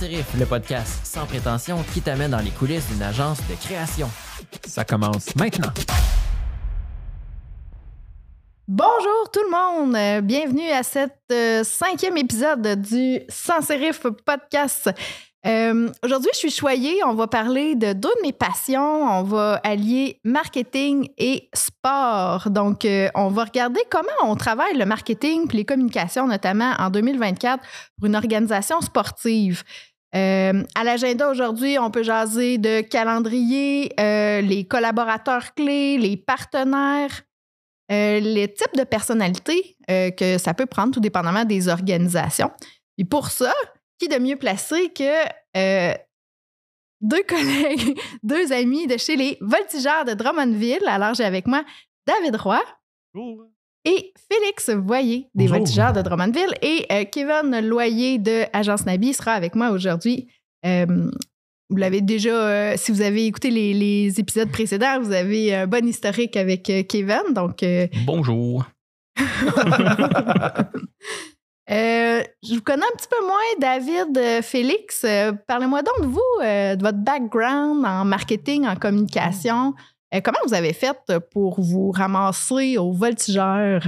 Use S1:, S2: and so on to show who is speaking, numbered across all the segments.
S1: Le podcast sans prétention qui t'amène dans les coulisses d'une agence de création.
S2: Ça commence maintenant.
S3: Bonjour tout le monde, Euh, bienvenue à cet euh, cinquième épisode du Sans Sérif podcast. Euh, Aujourd'hui, je suis choyée. On va parler de deux de mes passions. On va allier marketing et sport. Donc, euh, on va regarder comment on travaille le marketing puis les communications, notamment en 2024 pour une organisation sportive. Euh, à l'agenda aujourd'hui, on peut jaser de calendrier, les collaborateurs clés, les partenaires, les types de personnalités que ça peut prendre, tout dépendamment des organisations. Et pour ça, qui de mieux placé que euh, deux collègues, deux amis de chez les Voltigeurs de Drummondville. Alors, j'ai avec moi David Roy et Félix Voyer des
S2: Bonjour.
S3: Voltigeurs de Drummondville et euh, Kevin Loyer de Agence Nabi sera avec moi aujourd'hui. Euh, vous l'avez déjà, si vous avez écouté les, les épisodes précédents, vous avez un bon historique avec Kevin. Donc,
S2: Bonjour.
S3: euh, je vous connais un petit peu moins, David, euh, Félix. Euh, Parlez-moi donc de vous, euh, de votre background en marketing, en communication. Euh, comment vous avez fait pour vous ramasser au voltigeur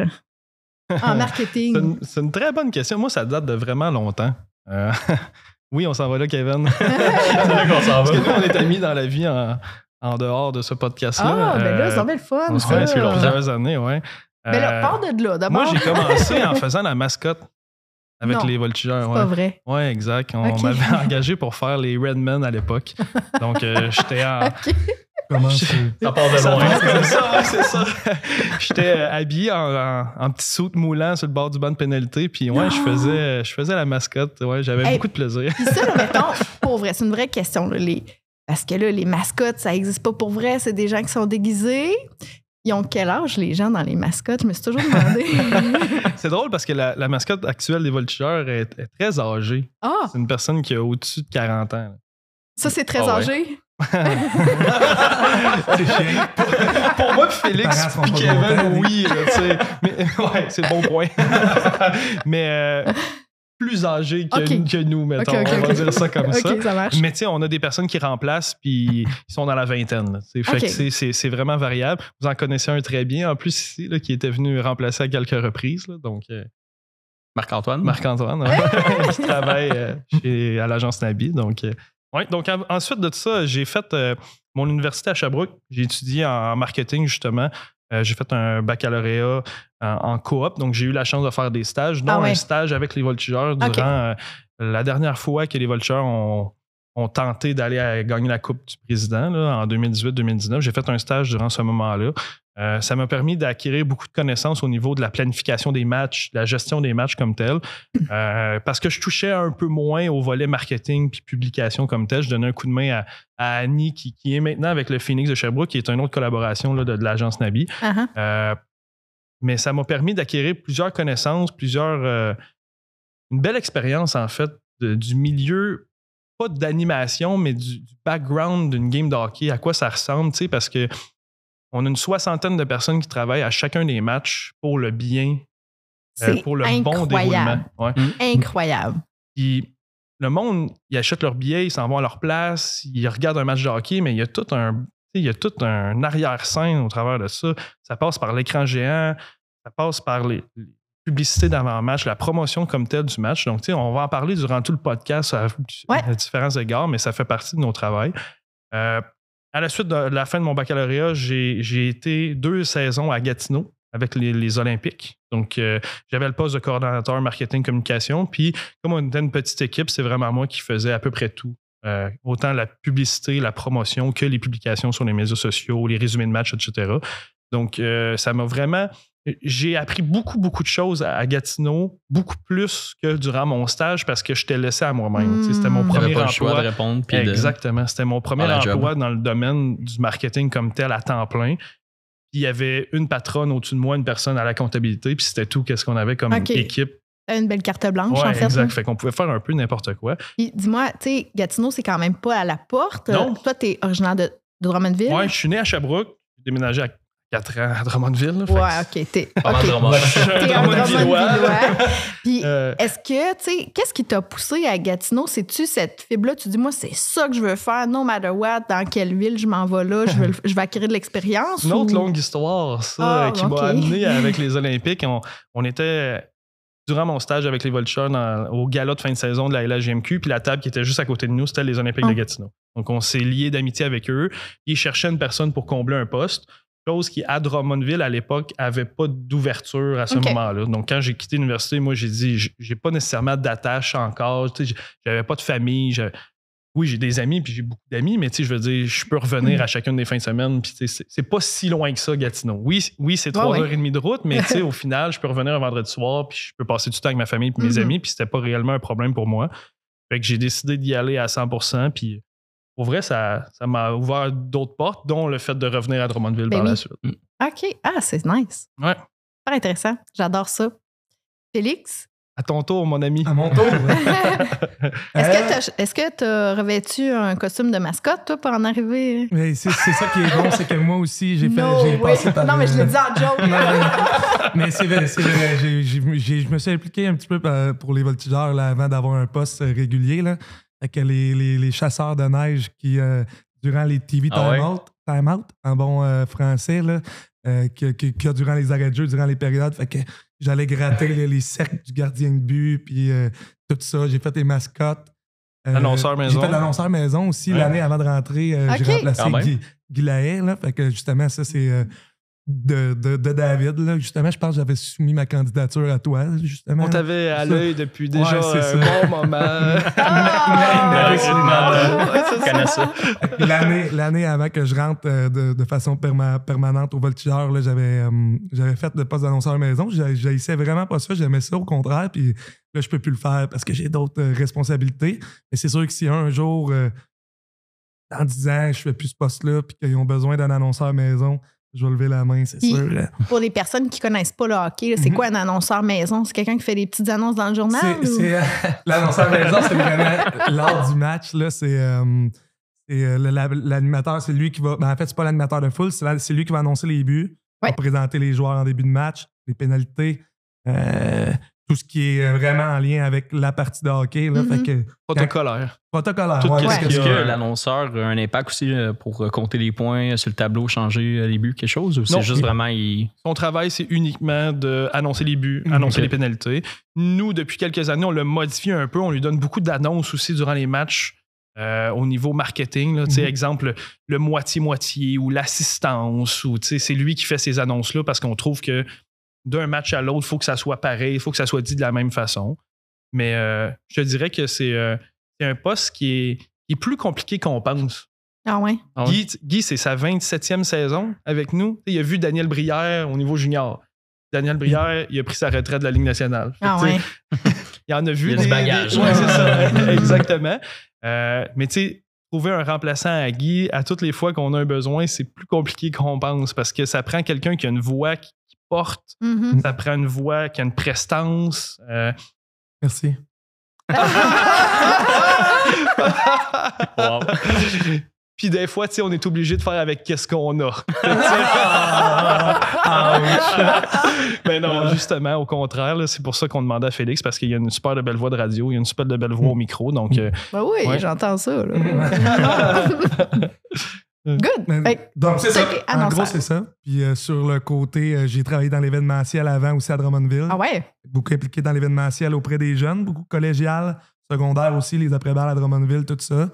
S3: en
S4: C'est
S3: marketing?
S4: c'est une très bonne question. Moi, ça date de vraiment longtemps. Euh, oui, on s'en va là, Kevin.
S2: C'est là qu'on s'en
S4: Parce que nous, on est amis dans la vie en, en dehors de ce podcast-là.
S3: Ah, ben là, ça va le fun,
S4: on se connaît depuis plusieurs années, ouais.
S3: Ben là,
S4: Euh,
S3: pars de là, d'abord.
S4: moi, j'ai commencé en faisant la mascotte avec
S3: Non,
S4: les voltigeurs.
S3: C'est
S4: Ouais.
S3: pas vrai.
S4: Ouais, exact. On m'avait engagé pour faire les Redmen à l'époque. Donc, euh, j'étais en.
S3: OK.
S2: Comment Ça part de
S4: Ça
S2: loin.
S4: c'est ça, c'est ça. J'étais euh, habillé en, en, en petit soute moulant sur le bord du banc de pénalité. Puis, ouais, je faisais, je faisais la mascotte. Ouais, j'avais
S3: Hey.
S4: beaucoup de plaisir.
S3: Puis ça, là, mettons, pour vrai, c'est une vraie question. là, les... Parce que là, les mascottes, ça n'existe pas pour vrai. C'est des gens qui sont déguisés. Ils ont quel âge, les gens, dans les mascottes? Je me suis toujours demandé.
S4: C'est drôle parce que la, la mascotte actuelle des voltigeurs est, est très âgée.
S3: ah,
S4: C'est une personne qui a au-dessus de 40 ans.
S3: ça, c'est très
S2: Ah ouais.
S3: âgé?
S4: Pour moi, puis Félix
S5: pas
S4: Kevin,
S5: contents,
S4: oui. là. Mais, ouais, c'est le bon point. Mais euh, plus âgé que, nous, mettons. On va dire ça comme ça.
S3: OK, ça marche.
S4: Mais tu sais, on a des personnes qui remplacent puis ils sont dans la vingtaine. c'est- c'est c'est vraiment variable. Vous en connaissez un très bien, en plus ici, là, qui était venu remplacer à quelques reprises. là. donc, euh,
S2: Marc-Antoine.
S4: Marc-Antoine, hein, qui travaille euh, chez, à l'agence Nabi. Donc, euh, ouais, donc en- ensuite de ça, j'ai fait euh, mon université à Sherbrooke. J'ai étudié en marketing, justement. Euh, j'ai fait un baccalauréat en, en coop, donc j'ai eu la chance de faire des stages, dont
S3: Ah ouais.
S4: un stage avec les voltigeurs durant euh, la dernière fois que les voltigeurs ont, ont tenté d'aller gagner la Coupe du Président là, en 2018-2019. J'ai fait un stage durant ce moment-là. Euh, ça m'a permis d'acquérir beaucoup de connaissances au niveau de la planification des matchs, de la gestion des matchs comme tel. Euh, parce que je touchais un peu moins au volet marketing puis publication comme tel. Je donnais un coup de main à, à Annie, qui, qui est maintenant avec le Phoenix de Sherbrooke, qui est une autre collaboration là, de, de l'agence Nabi.
S3: Ah.
S4: Euh, mais ça m'a permis d'acquérir plusieurs connaissances, plusieurs. une belle expérience, en fait, de- du milieu, pas d'animation, mais du, du background d'une game de hockey, à quoi ça ressemble, tu sais, parce que on a une soixantaine de personnes qui travaillent à chacun des matchs pour le bien, euh,
S3: C'est
S4: pour le bon déroulement.
S3: incroyable.
S4: Ouais.
S3: Incroyable.
S4: Puis le monde, ils achètent leurs billets, ils s'en vont à leur place, ils regardent un match de hockey, mais il y a tout un, tu sais, il y a tout un arrière-scène au travers de ça. Ça passe par l'écran géant, ça passe par les, les publicités d'avant-match, la promotion comme telle du match. Donc, tu sais, on va en parler durant tout le podcast à,
S3: Ouais.
S4: à différents égards, mais ça fait partie de nos travails. Euh, à la suite de la fin de mon baccalauréat, j'ai été deux saisons à Gatineau avec les, les Olympiques. Donc, euh, j'avais le poste de coordonnateur marketing communication. Puis, comme on était une petite équipe, c'est vraiment moi qui faisais à peu près tout. Euh, autant la publicité, la promotion que les publications sur les médias sociaux, les résumés de matchs, etc. Donc, euh, ça m'a vraiment. J'ai appris beaucoup, beaucoup de choses à Gatineau, beaucoup plus que durant mon stage parce que je t'ai laissé à moi-même. C'était mon
S3: Mm.
S2: T'avais
S4: premier
S2: pas le choix
S4: emploi.
S2: de répondre. Puis de-
S4: Exactement. C'était mon premier
S2: job.
S4: emploi dans le domaine du marketing comme tel à temps plein. Puis il y avait une patronne au-dessus de moi, une personne à la comptabilité, puis c'était tout qu'est-ce qu'on avait comme équipe.
S3: Une belle carte blanche,
S4: Ouais,
S3: en fait.
S4: exact.
S3: là.
S4: Fait qu'on pouvait faire un peu n'importe quoi.
S3: Puis dis-moi, tu sais, Gatineau, c'est quand même pas à la porte.
S4: Non.
S3: Toi, t'es originaire de, de Drummondville?
S4: Ouais, je suis né à Sherbrooke, j'ai déménagé à 4 ans à Drummondville. là.
S3: Ouais, ok. T'es
S2: Pas mal
S3: ok.
S2: de romans.
S4: Je suis un
S3: T'es un
S4: Drummondvillois.
S3: Drummondvillois. Puis,
S4: Euh,
S3: est-ce que, tu sais, qu'est-ce qui t'a poussé à Gatineau? C'est-tu cette fibre-là? Tu dis, moi, c'est ça que je veux faire, no matter what, dans quelle ville je m'en vais là, je veux, je vais acquérir de l'expérience?
S4: Une autre longue histoire, ça,
S3: Ah,
S4: qui m'a amené avec les Olympiques. On, on était, durant mon stage avec les Vultures, dans- au gala de fin de saison de la LHGMQ, puis la table qui était juste à côté de nous, c'était les Olympiques
S3: Ah.
S4: de Gatineau. Donc, on s'est liés d'amitié avec eux. Ils cherchaient une personne pour combler un poste. Chose qui, à Drummondville, à l'époque, avait pas d'ouverture à ce moment-là. Donc, quand j'ai quitté l'université, moi, j'ai dit, j'ai pas nécessairement d'attache encore. J'avais pas de famille. Oui, j'ai des amis, puis j'ai beaucoup d'amis, mais tu sais, je veux dire, je peux revenir
S3: Mm.
S4: à chacune des fins de semaine, puis c'est- pas si loin que ça, Gatineau. Oui, oui c'est trois heures et demie de route, mais tu sais, au final, je peux revenir un vendredi soir, puis je peux passer du temps avec ma famille puis mes
S3: Mhm.
S4: amis, puis c'était pas réellement un problème pour moi. Fait que j'ai décidé d'y aller à 100 puis pour vrai, ça ça m'a ouvert d'autres portes, dont le fait de revenir à Drummondville
S3: Ben
S4: par la suite.
S3: OK. Ah, c'est nice.
S4: Ouais.
S3: Super intéressant. J'adore ça. Félix,
S4: À ton tour, mon ami.
S5: À mon tour.
S3: est-ce
S5: Euh,
S3: que tu as revêtu un costume de mascotte, toi, pour en arriver?
S5: mais c'est ça qui est bon, c'est que moi aussi, j'ai fait.
S3: No
S5: j'ai
S3: way.
S5: passé par
S3: Non, mais je l'ai dit en joke.
S5: Non, mais- mais c'est vrai, c'est vrai. J'ai- j'ai- j'ai- je me suis impliqué un petit peu par- pour les voltigeurs là, avant d'avoir un poste euh, régulier. Là. Fait que les, les- les chasseurs de neige qui, euh, durant les TV
S2: Ah ouais?
S5: time-out, time-out, en bon euh, français, là, euh, que, que- que durant les arrêts de jeu, durant les périodes, fait que j'allais gratter les, les cercles du gardien de but, puis euh, tout ça. J'ai fait les mascottes. Euh,
S4: L'annonceur maison.
S5: J'ai fait l'annonceur maison aussi
S4: Ouais.
S5: l'année avant de rentrer. euh. J'ai remplacé
S2: même.
S5: Guy, Guy Lahaye, là. Fait que justement, ça, c'est euh, de, de, de David. Là. Justement, je pense que j'avais soumis ma candidature à toi, justement.
S4: On t'avait à l'œil depuis déjà
S5: Ouais, c'est
S4: un
S5: ça.
S4: bon moment.
S3: Ah!
S5: L'année, l'année avant que je rentre euh, de, de façon perma- permanente au voltigeur, là, j'avais, euh, j'avais fait le poste d'annonceur maison. J'haïssais vraiment pas ça. J'aimais ça au contraire. Puis là, je peux plus le faire parce que j'ai d'autres euh, responsabilités. Mais c'est sûr que si un jour, euh, dans 10 ans, je fais plus ce poste-là puis qu'ils ont besoin d'un annonceur maison, je vais lever la main, c'est sûr. là.
S3: Pour les personnes qui connaissent pas le hockey, c'est
S5: Mhm.
S3: quoi un annonceur maison? C'est quelqu'un qui fait des petites annonces dans le journal?
S5: Euh, l'annonceur maison, c'est vraiment lors du match. Là, c'est, euh, euh, l'animateur, c'est lui qui va. ben, en fait, c'est pas l'animateur de foule, c'est, lui qui va annoncer les buts,
S3: Ouais.
S5: va présenter les joueurs en début de match, les pénalités, euh, tout ce qui est vraiment en lien avec la partie de hockey. Là,
S3: Mhm.
S5: fait que,
S4: Protocolaire.
S5: protocolaire.
S4: Tout
S5: ouais,
S2: Est-ce
S5: que-
S2: l'annonceur a un impact aussi euh, pour euh, compter les points sur le tableau, changer euh, les buts, quelque chose? Ou
S4: Non.
S2: c'est juste vraiment. Il...
S4: Son travail, c'est uniquement d'annoncer les buts,
S5: Mhm.
S4: annoncer les pénalités. Nous, depuis quelques années, on l'a modifié un peu. On lui donne beaucoup d'annonces aussi durant les matchs euh, au niveau marketing. là. Tu sais,
S5: Mhm.
S4: Exemple, le moitié-moitié ou l'assistance. ou tu sais, C'est lui qui fait ces annonces-là parce qu'on trouve que d'un match à l'autre, il faut que ça soit pareil, il faut que ça soit dit de la même façon. Mais euh, je te dirais que c'est euh, un poste qui est, qui est plus compliqué qu'on pense.
S3: Ah ouais?
S2: Ah?
S4: Guy, Guy, c'est sa 27e saison avec nous. Il a vu Daniel Brière au niveau junior. Daniel Brière, il a pris sa retraite de la Ligue nationale.
S3: Ah ouais?
S4: Il en a vu
S2: Il y a du
S4: des-
S2: bagage.
S4: des- Ouais, c'est ça. Exactement. Euh, mais tu sais, trouver un remplaçant à Guy, à toutes les fois qu'on a un besoin, c'est plus compliqué qu'on pense parce que ça prend quelqu'un qui a une voix qui, porte,
S3: Mhm.
S4: ça prend une voix qui a une prestance. euh,
S5: Merci.
S2: Wow.
S4: Puis des fois, tu sais, on est obligé de faire avec qu'est-ce qu'on a. Mais non, justement, au contraire, c'est pour ça qu'on demandait à Félix parce qu'il y a une super de belle voix de radio, il y a une super de belle voix au micro. Donc, euh,
S3: Ben oui,
S4: Ouais.
S3: j'entends ça. là. Good.
S5: Mais-
S3: Fait que-
S5: Donc, c'est ça.
S3: Ok,
S5: En gros, c'est ça. Puis euh, sur le côté, euh, j'ai travaillé dans l'événementiel avant aussi à Drummondville.
S3: Ah ouais?
S5: beaucoup impliqué dans l'événementiel auprès des jeunes, beaucoup collégial, secondaire aussi, les après-balles à Drummondville, tout ça.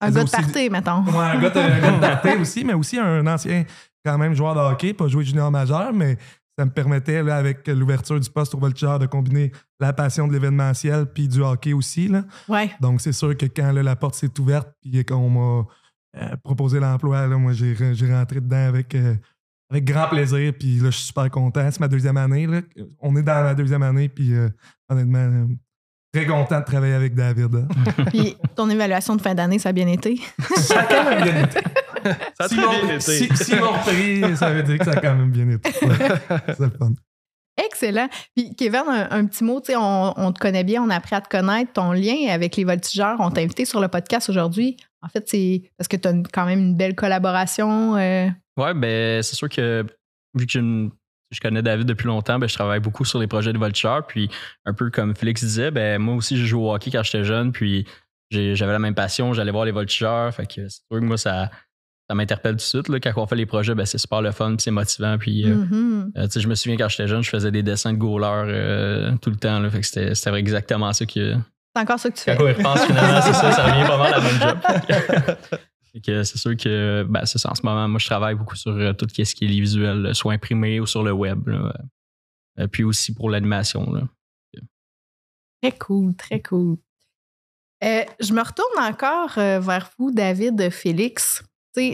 S3: Un gars de party, mettons.
S5: Ouais, un gars de, party aussi, mais aussi un ancien quand même joueur de hockey, pas joué junior majeur, mais ça me permettait, là, avec l'ouverture du poste au Voltigeur, de combiner la passion de l'événementiel puis du hockey aussi. Là.
S3: Ouais.
S5: Donc, c'est sûr que quand là, la porte s'est ouverte puis qu'on m'a euh, proposé l'emploi, là, moi, j'ai j'ai rentré dedans avec, euh, avec grand plaisir. Puis là, je suis super content. C'est ma deuxième année. Là. On est dans ma deuxième année. Puis euh, honnêtement, euh, très content de travailler avec David. hein.
S3: Puis ton évaluation de fin d'année, ça a bien été?
S5: ça a quand même bien été.
S4: ça a
S5: Si mon-
S4: bien été.
S5: si- si mon prix, ça veut dire que ça a quand même bien été. Ouais, c'est le fun.
S3: Excellent. Puis Kevin, un, un petit mot, tu sais, on, on te connaît bien, on a appris à te connaître, ton lien avec les voltigeurs. On t'a invité sur le podcast aujourd'hui. En fait, c'est parce que tu as quand même une belle collaboration. euh,
S2: Ouais, ben c'est sûr que vu que une- je connais David depuis longtemps, ben, je travaille beaucoup sur les projets de Vulture. Puis un peu comme Félix disait, ben, moi aussi, j'ai joué au hockey quand j'étais jeune. Puis j'avais la même passion. J'allais voir les Vultures. Fait que c'est sûr que moi, ça, ça m'interpelle tout de suite. Là. Quand on fait les projets, ben, c'est super le fun. Puis c'est motivant. Puis euh, tu sais, je me souviens quand j'étais jeune, je faisais des dessins de goalers euh, tout le temps. Là. Fait que c'était c'était exactement ça que.
S3: C'est encore ça que tu
S2: Quand
S3: fais.
S2: on repense, finalement, c'est ça, ça revient pas mal à la même job. Que c'est sûr que ben, c'est ça, en ce moment, moi je travaille beaucoup sur euh, tout ce qui est les visuels, euh, soit imprimé ou sur le web. là. Euh, puis aussi pour l'animation.
S3: Très cool, très cool. Euh, je me retourne encore euh, vers vous, David, Félix.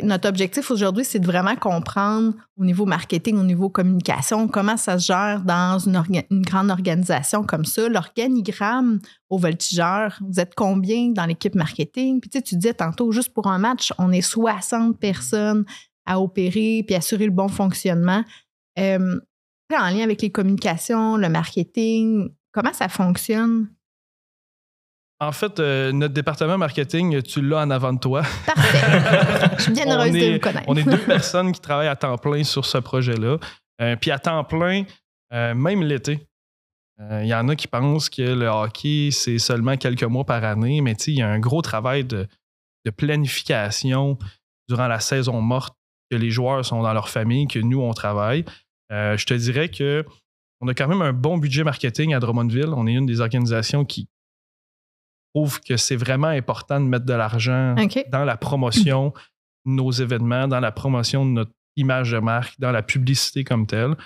S3: Notre objectif aujourd'hui, c'est de vraiment comprendre au niveau marketing, au niveau communication, comment ça se gère dans une grande organisation comme ça. L'organigramme au voltigeur, vous êtes combien dans l'équipe marketing? Puis tu sais, tu disais tantôt, juste pour un match, on est 60 personnes à opérer puis assurer le bon fonctionnement. Euh, en lien avec les communications, le marketing, comment ça fonctionne?
S4: En fait, euh, notre département marketing, tu l'as en avant de toi.
S3: Parfait. Je suis bien heureuse de vous connaître.
S4: On est deux personnes qui travaillent à temps plein sur ce projet-là. Euh, puis à temps plein, euh, même l'été. Il y en a qui pensent que le hockey, c'est seulement quelques mois par année, mais tu sais, il y a un gros travail de, de planification durant la saison morte, que les joueurs sont dans leur famille, que nous, on travaille. Je te dirais que on a quand même un bon budget marketing à Drummondville. On est une des organisations qui trouve que c'est vraiment important de mettre de l'argent dans la promotion de nos événements, dans la promotion de notre image de marque, dans la publicité comme telle.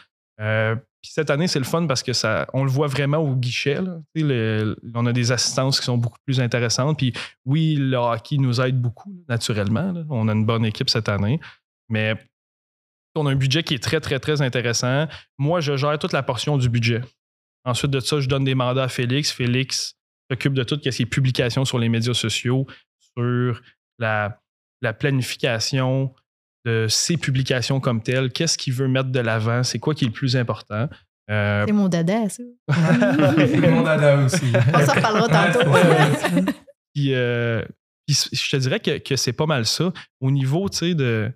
S4: Euh, puis cette année, c'est le fun parce que ça, on le voit vraiment au guichet. là. Le- on a des assistances qui sont beaucoup plus intéressantes. Puis oui, le hockey nous aide beaucoup, naturellement. là. On a une bonne équipe cette année. Mais on a un budget qui est très, très, très intéressant. Moi, je gère toute la portion du budget. Ensuite de ça, je donne des mandats à Félix. Félix s'occupe de tout ce qui est publications sur les médias sociaux, sur la, la planification de ses publications comme telles. Qu'est-ce qu'il veut mettre de l'avant? C'est quoi qui est le plus important? Euh,
S3: C'est mon dada, ça.
S5: C'est mon dada aussi.
S3: On s'en reparlera tantôt.
S4: Puis, euh, puis je te dirais que, que c'est pas mal ça. Au niveau, tu sais, de,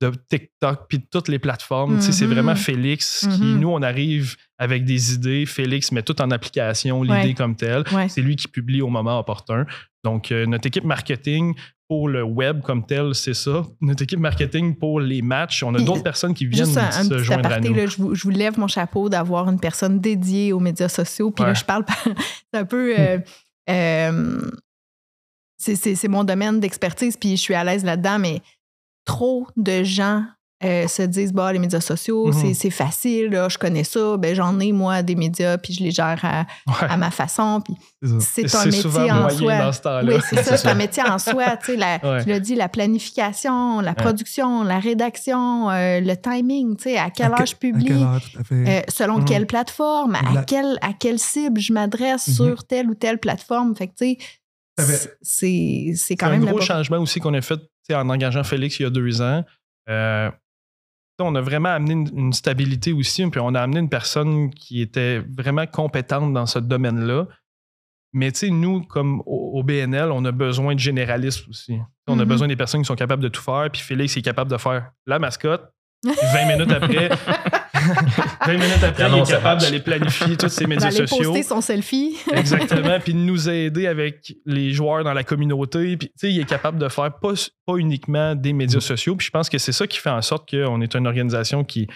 S4: de TikTok, puis de toutes les plateformes, c'est
S3: Mhm.
S4: vraiment Félix qui,
S3: Mhm.
S4: nous, on arrive avec des idées. Félix met tout en application, l'idée
S3: Ouais.
S4: comme telle.
S3: Ouais.
S4: C'est lui qui publie au moment opportun. Donc, euh, notre équipe marketing pour le web comme tel, c'est ça. Notre équipe marketing pour les matchs, on a d'autres personnes qui viennent
S3: Juste un,
S4: se
S3: petit
S4: joindre à nous.
S3: là, je, vous, je vous lève mon chapeau d'avoir une personne dédiée aux médias sociaux. Puis là, je parle, par- c'est un peu. euh, euh, c'est- c'est c'est mon domaine d'expertise, puis je suis à l'aise là-dedans, mais trop de gens euh, se disent bah, les médias sociaux,
S4: Mhm.
S3: c'est- c'est facile, là, je connais ça, ben, j'en ai, moi, des médias, puis je les gère à,
S4: Ouais.
S3: à ma façon. Puis
S5: C'est
S3: un
S4: souvent
S3: métier en soi. Oui, c'est ça,
S2: C'est
S3: un métier en soi. Tu sais, la-
S4: Ouais.
S3: Tu l'as dit, la planification, la production, la rédaction, euh, le timing, tu sais, à quelle
S5: À
S3: heure
S5: que-
S3: je
S5: À
S3: publie,
S5: heure,
S3: euh, selon
S4: Mhm.
S3: quelle plateforme, à, quelle, à quelle cible je m'adresse
S5: Mhm.
S3: sur telle ou telle plateforme. Fait que, tu sais, c'est- quand
S4: C'est un
S3: même
S4: gros changement aussi qu'on a fait en engageant Félix il y a deux ans. Euh, on a vraiment amené une, une stabilité aussi, puis on a amené une personne qui était vraiment compétente dans ce domaine-là. Mais tu sais, nous, comme au, au BNL, on a besoin de généralistes aussi. On a
S3: Mhm.
S4: besoin des personnes qui sont capables de tout faire, puis Félix est capable de faire la mascotte. puis 20 minutes après, 20 minutes après, il est capable d'aller planifier tous ses médias
S3: D'aller
S4: sociaux.
S3: poster son selfie.
S4: Exactement. Puis de nous aider avec les joueurs dans la communauté. Puis, tu sais, il est capable de faire pas, pas uniquement des médias sociaux. Puis je pense que c'est ça qui fait en sorte qu'on est une organisation qui,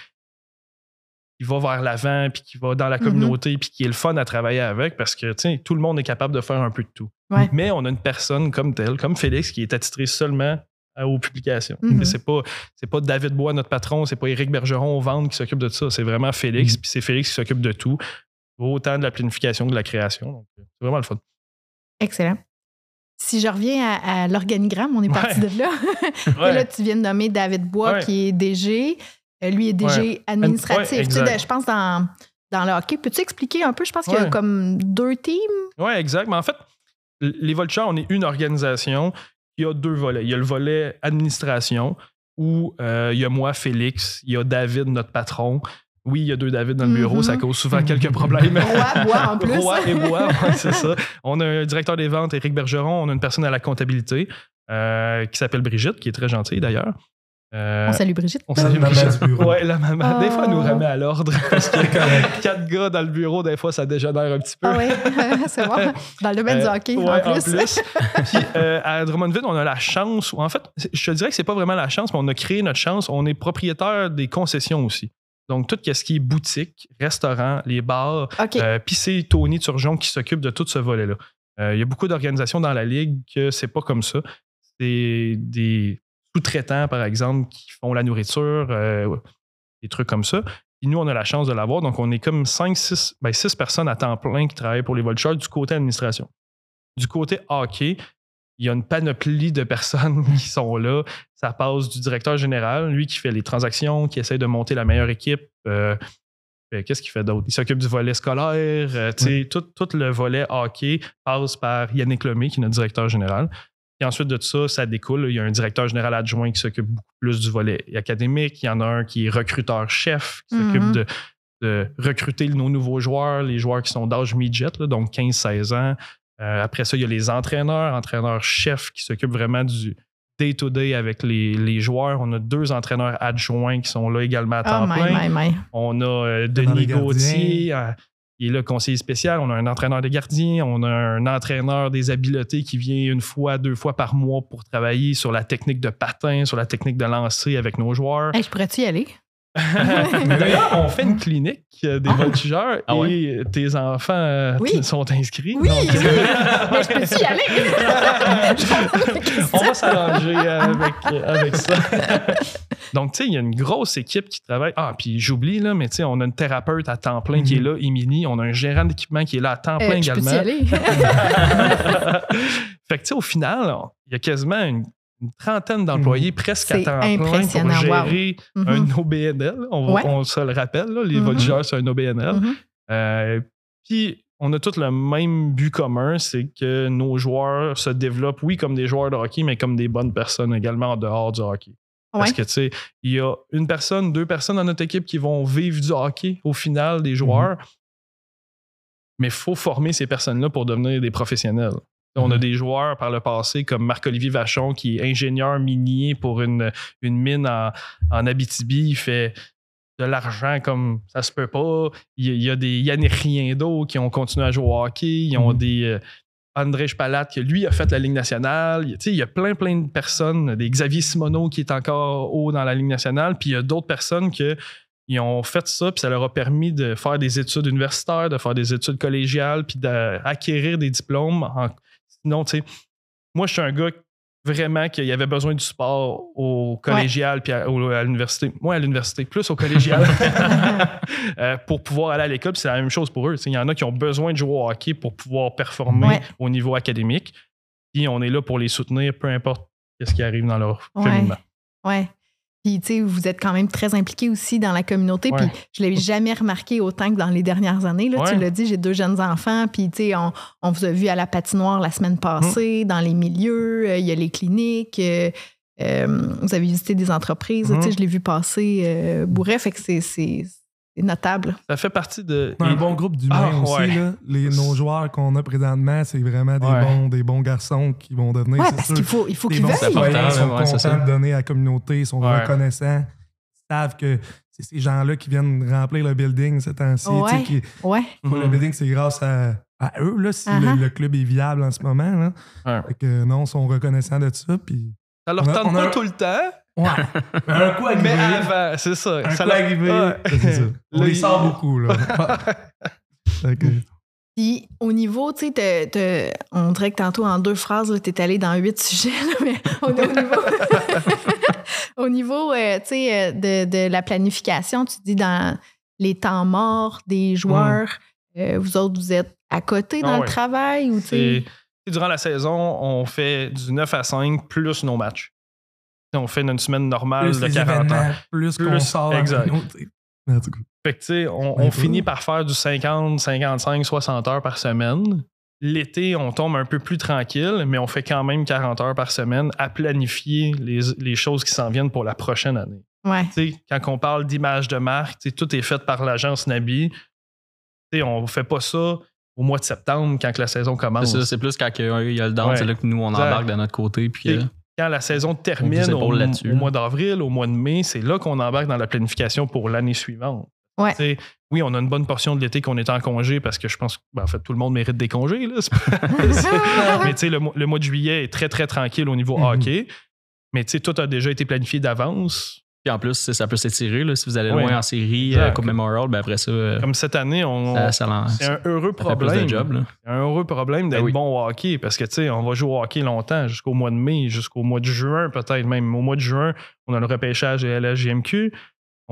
S4: qui va vers l'avant, puis qui va dans la
S3: Mhm.
S4: communauté, puis qui est le fun à travailler avec parce que, tu sais, tout le monde est capable de faire un peu de tout.
S3: Ouais.
S4: Mais on a une personne comme telle, comme Félix, qui est attitré seulement aux publications.
S3: Mhm.
S4: Et C'est pas, c'est pas David Bois, notre patron, c'est pas Éric Bergeron au vente qui s'occupe de ça. C'est vraiment Félix,
S5: Mhm.
S4: puis c'est Félix qui s'occupe de tout autant de la planification que de la création. Donc, euh, c'est vraiment le fun.
S3: Excellent. Si je reviens à, à l'organigramme, on est parti de là. Et là, tu viens de nommer David Bois,
S4: Ouais.
S3: qui est DG. Euh, lui est DG administratif.
S4: Ouais,
S3: Tu sais, je pense dans, dans le hockey. Peux-tu expliquer un peu? Je pense qu'il y a
S4: Ouais.
S3: comme deux teams.
S4: Oui, exact. Mais en fait, les Vultures, on est une organisation qui a deux volets. Il y a le volet administration où euh, il y a moi, Félix, il y a David, notre patron. Oui, il y a deux David dans le bureau, ça cause souvent quelques problèmes.
S3: Roi, Bois en plus.
S4: Roi et Bois, ouais, c'est ça. On a un directeur des ventes, Éric Bergeron. On a une personne à la comptabilité euh, qui s'appelle Brigitte, qui est très gentille d'ailleurs. Euh,
S3: On salue Brigitte.
S4: on salue
S5: La maman
S4: Brigitte.
S5: du bureau.
S4: Ouais, la maman. Des fois, elle nous
S3: Ah.
S4: remet à l'ordre. Parce que quatre gars dans le bureau, des fois, ça dégénère un petit peu.
S3: Ah oui, c'est bon. Dans le domaine
S4: Euh,
S3: du hockey,
S4: ouais,
S3: en plus.
S4: Puis, euh, à Drummondville, on a la chance, en fait, je te dirais que c'est pas vraiment la chance, mais on a créé notre chance. On est propriétaire des concessions aussi. Donc, tout ce qui est boutique, restaurant, les bars,
S3: OK.
S4: euh, puis c'est Tony Turgeon qui s'occupe de tout ce volet-là. Euh, Il y a beaucoup d'organisations dans la Ligue que c'est pas comme ça. C'est des sous-traitants, par exemple, qui font la nourriture, euh, des trucs comme ça. Puis nous, on a la chance de l'avoir. Donc, on est comme 5, 6, ben, six personnes à temps plein qui travaillent pour les Vultures du côté administration. Du côté hockey, il y a une panoplie de personnes qui sont là. Ça passe du directeur général, lui qui fait les transactions, qui essaie de monter la meilleure équipe. euh, euh, Qu'est-ce qu'il fait d'autre? Il s'occupe du volet scolaire. euh, tout le volet hockey passe par Yannick Lemay, qui est notre directeur général. Et ensuite de ça, ça découle. Il y a un directeur général adjoint qui s'occupe beaucoup plus du volet académique. Il y en a un qui est recruteur-chef, qui s'occupe
S3: Mhm.
S4: de, de recruter nos nouveaux joueurs, les joueurs qui sont d'âge midget, là, donc 15-16 ans. Euh, après ça, il y a les entraîneurs, entraîneurs-chefs qui s'occupent vraiment du day-to-day avec les, les joueurs. On a deux entraîneurs adjoints qui sont là également à temps
S3: Oh, my,
S4: plein.
S3: my, my.
S4: On a euh, Denis. Gauthier, qui est là conseiller spécial. On a un entraîneur des gardiens. On a un entraîneur des habiletés qui vient une fois, deux fois par mois pour travailler sur la technique de patin, sur la technique de lancer avec nos joueurs.
S3: Je pourrais-tu y aller?
S4: D'ailleurs, on fait une clinique euh, des voltigeurs
S2: Ah ouais?
S4: et tes enfants euh,
S3: Oui.
S4: sont inscrits.
S3: Oui!
S4: Donc,
S3: Mais je peux-tu y aller? Je
S4: on va s'arranger avec, avec ça. Donc, tu sais, il y a une grosse équipe qui travaille. Ah, puis j'oublie, là, mais tu sais, on a une thérapeute à temps plein qui est là, Émilie. On a un gérant d'équipement qui est là à temps plein
S3: Euh, je peux-tu
S4: également.
S3: y aller?
S4: fait que, tu sais, au final, il y a quasiment une, une trentaine d'employés presque à temps plein pour
S3: wow.
S4: gérer
S3: Mhm.
S4: un OBNL. On, va-
S3: Ouais.
S4: on se le rappelle, là, les
S3: Mhm.
S4: voltigeurs, c'est un OBNL.
S3: Mhm.
S4: Euh, Puis, on a tous le même but commun, c'est que nos joueurs se développent, oui, comme des joueurs de hockey, mais comme des bonnes personnes également en dehors du hockey. Parce que, tu sais, il y a une personne, deux personnes dans notre équipe qui vont vivre du hockey au final, des joueurs. Mais il faut former ces personnes-là pour devenir des professionnels. On a
S5: Mhm.
S4: des joueurs par le passé comme Marc-Olivier Vachon, qui est ingénieur minier pour une, une mine en, en Abitibi. Il fait de l'argent comme ça se peut pas. Il y a, il y a des Yannick Riendo qui ont continué à jouer au hockey. Ils ont
S5: Mhm.
S4: des euh, André Spalat qui, lui, a fait la Ligue nationale. Il, y a plein, plein de personnes. Des Xavier Simoneau qui est encore haut dans la Ligue nationale. Puis il y a d'autres personnes qui ils ont fait ça, puis ça leur a permis de faire des études universitaires, de faire des études collégiales, puis d'acquérir des diplômes. En- Sinon, tu sais, moi, je suis un gars vraiment qu'il y avait besoin du sport au collégial puis à, l'université. Moi, à l'université, plus au collégial. Euh, pour pouvoir aller à l'école, puis c'est la même chose pour eux. Il y en a qui ont besoin de jouer au hockey pour pouvoir performer
S3: Ouais.
S4: au niveau académique. Puis on est là pour les soutenir, peu importe ce qui arrive dans leur
S3: Ouais.
S4: cheminement.
S3: Ouais. Puis, tu sais, vous êtes quand même très impliqué aussi dans la communauté.
S4: Ouais.
S3: Puis, je l'ai jamais remarqué autant que dans les dernières années. Là, Tu l'as dit, j'ai deux jeunes enfants. Puis, tu sais, on, on vous a vu à la patinoire la semaine
S4: Hum.
S3: passée, dans les milieux. euh, Il y a les cliniques. euh, euh, vous avez visité des entreprises. Tu sais, je l'ai vu passer. Bourré, fait que c'est notable.
S4: Ça fait partie de.
S5: Un bon groupe d'humains
S4: Ah,
S5: aussi.
S4: ouais.
S5: Là. Les, nos joueurs qu'on a présentement, c'est vraiment des,
S4: Ouais.
S5: bons, des bons garçons qui vont devenir.
S3: Ouais, parce qu'il faut, il faut qu'ils
S5: citoyens, ils sont
S2: ouais, c'est ça.
S5: contents de donner à la communauté, ils sont
S4: Ouais.
S5: reconnaissants. Ils savent que c'est ces gens-là qui viennent remplir le building ces temps-ci. qui- Le
S4: Mhm.
S5: building, c'est grâce à, à eux là, si
S3: Uh-huh.
S5: le, le club est viable en ce moment. Là.
S4: Ouais.
S5: Fait que non, ils sont reconnaissants de ça. Puis...
S4: Ça leur tente
S5: a-
S4: pas tout le temps,
S5: Ouais. un coup arrivé.
S4: mais avant, c'est ça.
S5: Un
S4: ça
S5: coup
S4: leur-
S5: arrivé.
S4: Ouais.
S5: C'est ça. On
S4: Là,
S5: les
S4: il-
S5: sort beaucoup. Là. Que-
S3: Puis au niveau, tu sais, on dirait que tantôt en deux phrases, tu es allé dans huit sujets, là, mais au, au niveau, au niveau euh, tu sais, euh, de, de la planification, tu dis dans les temps morts des joueurs, euh, vous autres, vous êtes à côté dans
S4: Ah
S3: le
S4: ouais.
S3: travail ou tu sais?
S4: Durant la saison, on fait du 9 à 5 plus nos matchs. On fait une semaine normale
S5: plus
S4: de
S5: les
S4: 40
S5: événements,
S4: ans.
S5: plus qu'on sort.
S4: exact. Fait que, tu sais, on, on finit par faire du 50, 55, 60 heures par semaine. L'été, on tombe un peu plus tranquille, mais on fait quand même 40 heures par semaine à planifier les, les choses qui s'en viennent pour la prochaine année.
S3: Ouais.
S4: Tu sais, quand on parle d'image de marque, tu sais, tout est fait par l'agence Nabi. Tu sais, on ne fait pas ça au mois de septembre quand que la saison commence.
S2: c'est plus quand il y a le down,
S4: Ouais.
S2: c'est là que nous, on embarque de notre côté. Puis,
S4: quand la saison termine au, mois d'avril, au mois de mai, c'est là qu'on embarque dans la planification pour l'année suivante.
S3: Ouais.
S4: Tu sais, oui, on a une bonne portion de l'été qu'on est en congé parce que je pense que, ben, en fait, tout le monde mérite des congés. Là. Mais tu sais, le, mois- le mois de juillet est très, très tranquille au niveau
S5: Mhm.
S4: hockey. Mais tu sais, tout a déjà été planifié d'avance.
S2: Puis en plus, ça peut s'étirer. Si vous allez
S4: Ouais.
S2: loin en série, euh, Coupe Memorial, ben après ça, euh,
S4: Comme cette année, on, c'est un heureux problème.
S2: job.
S4: un heureux problème d'être
S2: Ben oui.
S4: bon au hockey parce que, tu sais, on va jouer au hockey longtemps, jusqu'au mois de mai, jusqu'au mois de juin, peut-être même. Au mois de juin, on a le repêchage et la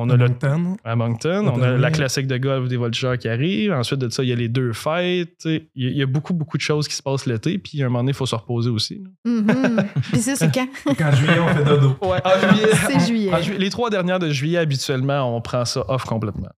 S4: On a le
S5: Moncton.
S4: à Moncton, on a la classique de golf des voltigeurs qui arrive. Ensuite de ça, il y a les deux fêtes. Il y a- il y a beaucoup, beaucoup de choses qui se passent l'été. Puis à un moment donné, il faut se reposer aussi.
S3: Mhm. Puis ça, c'est quand?
S5: Quand juillet, on fait dodo.
S4: Ouais, en juillet.
S3: C'est juillet.
S4: en juillet- Les trois dernières de juillet, habituellement, on prend ça off complètement.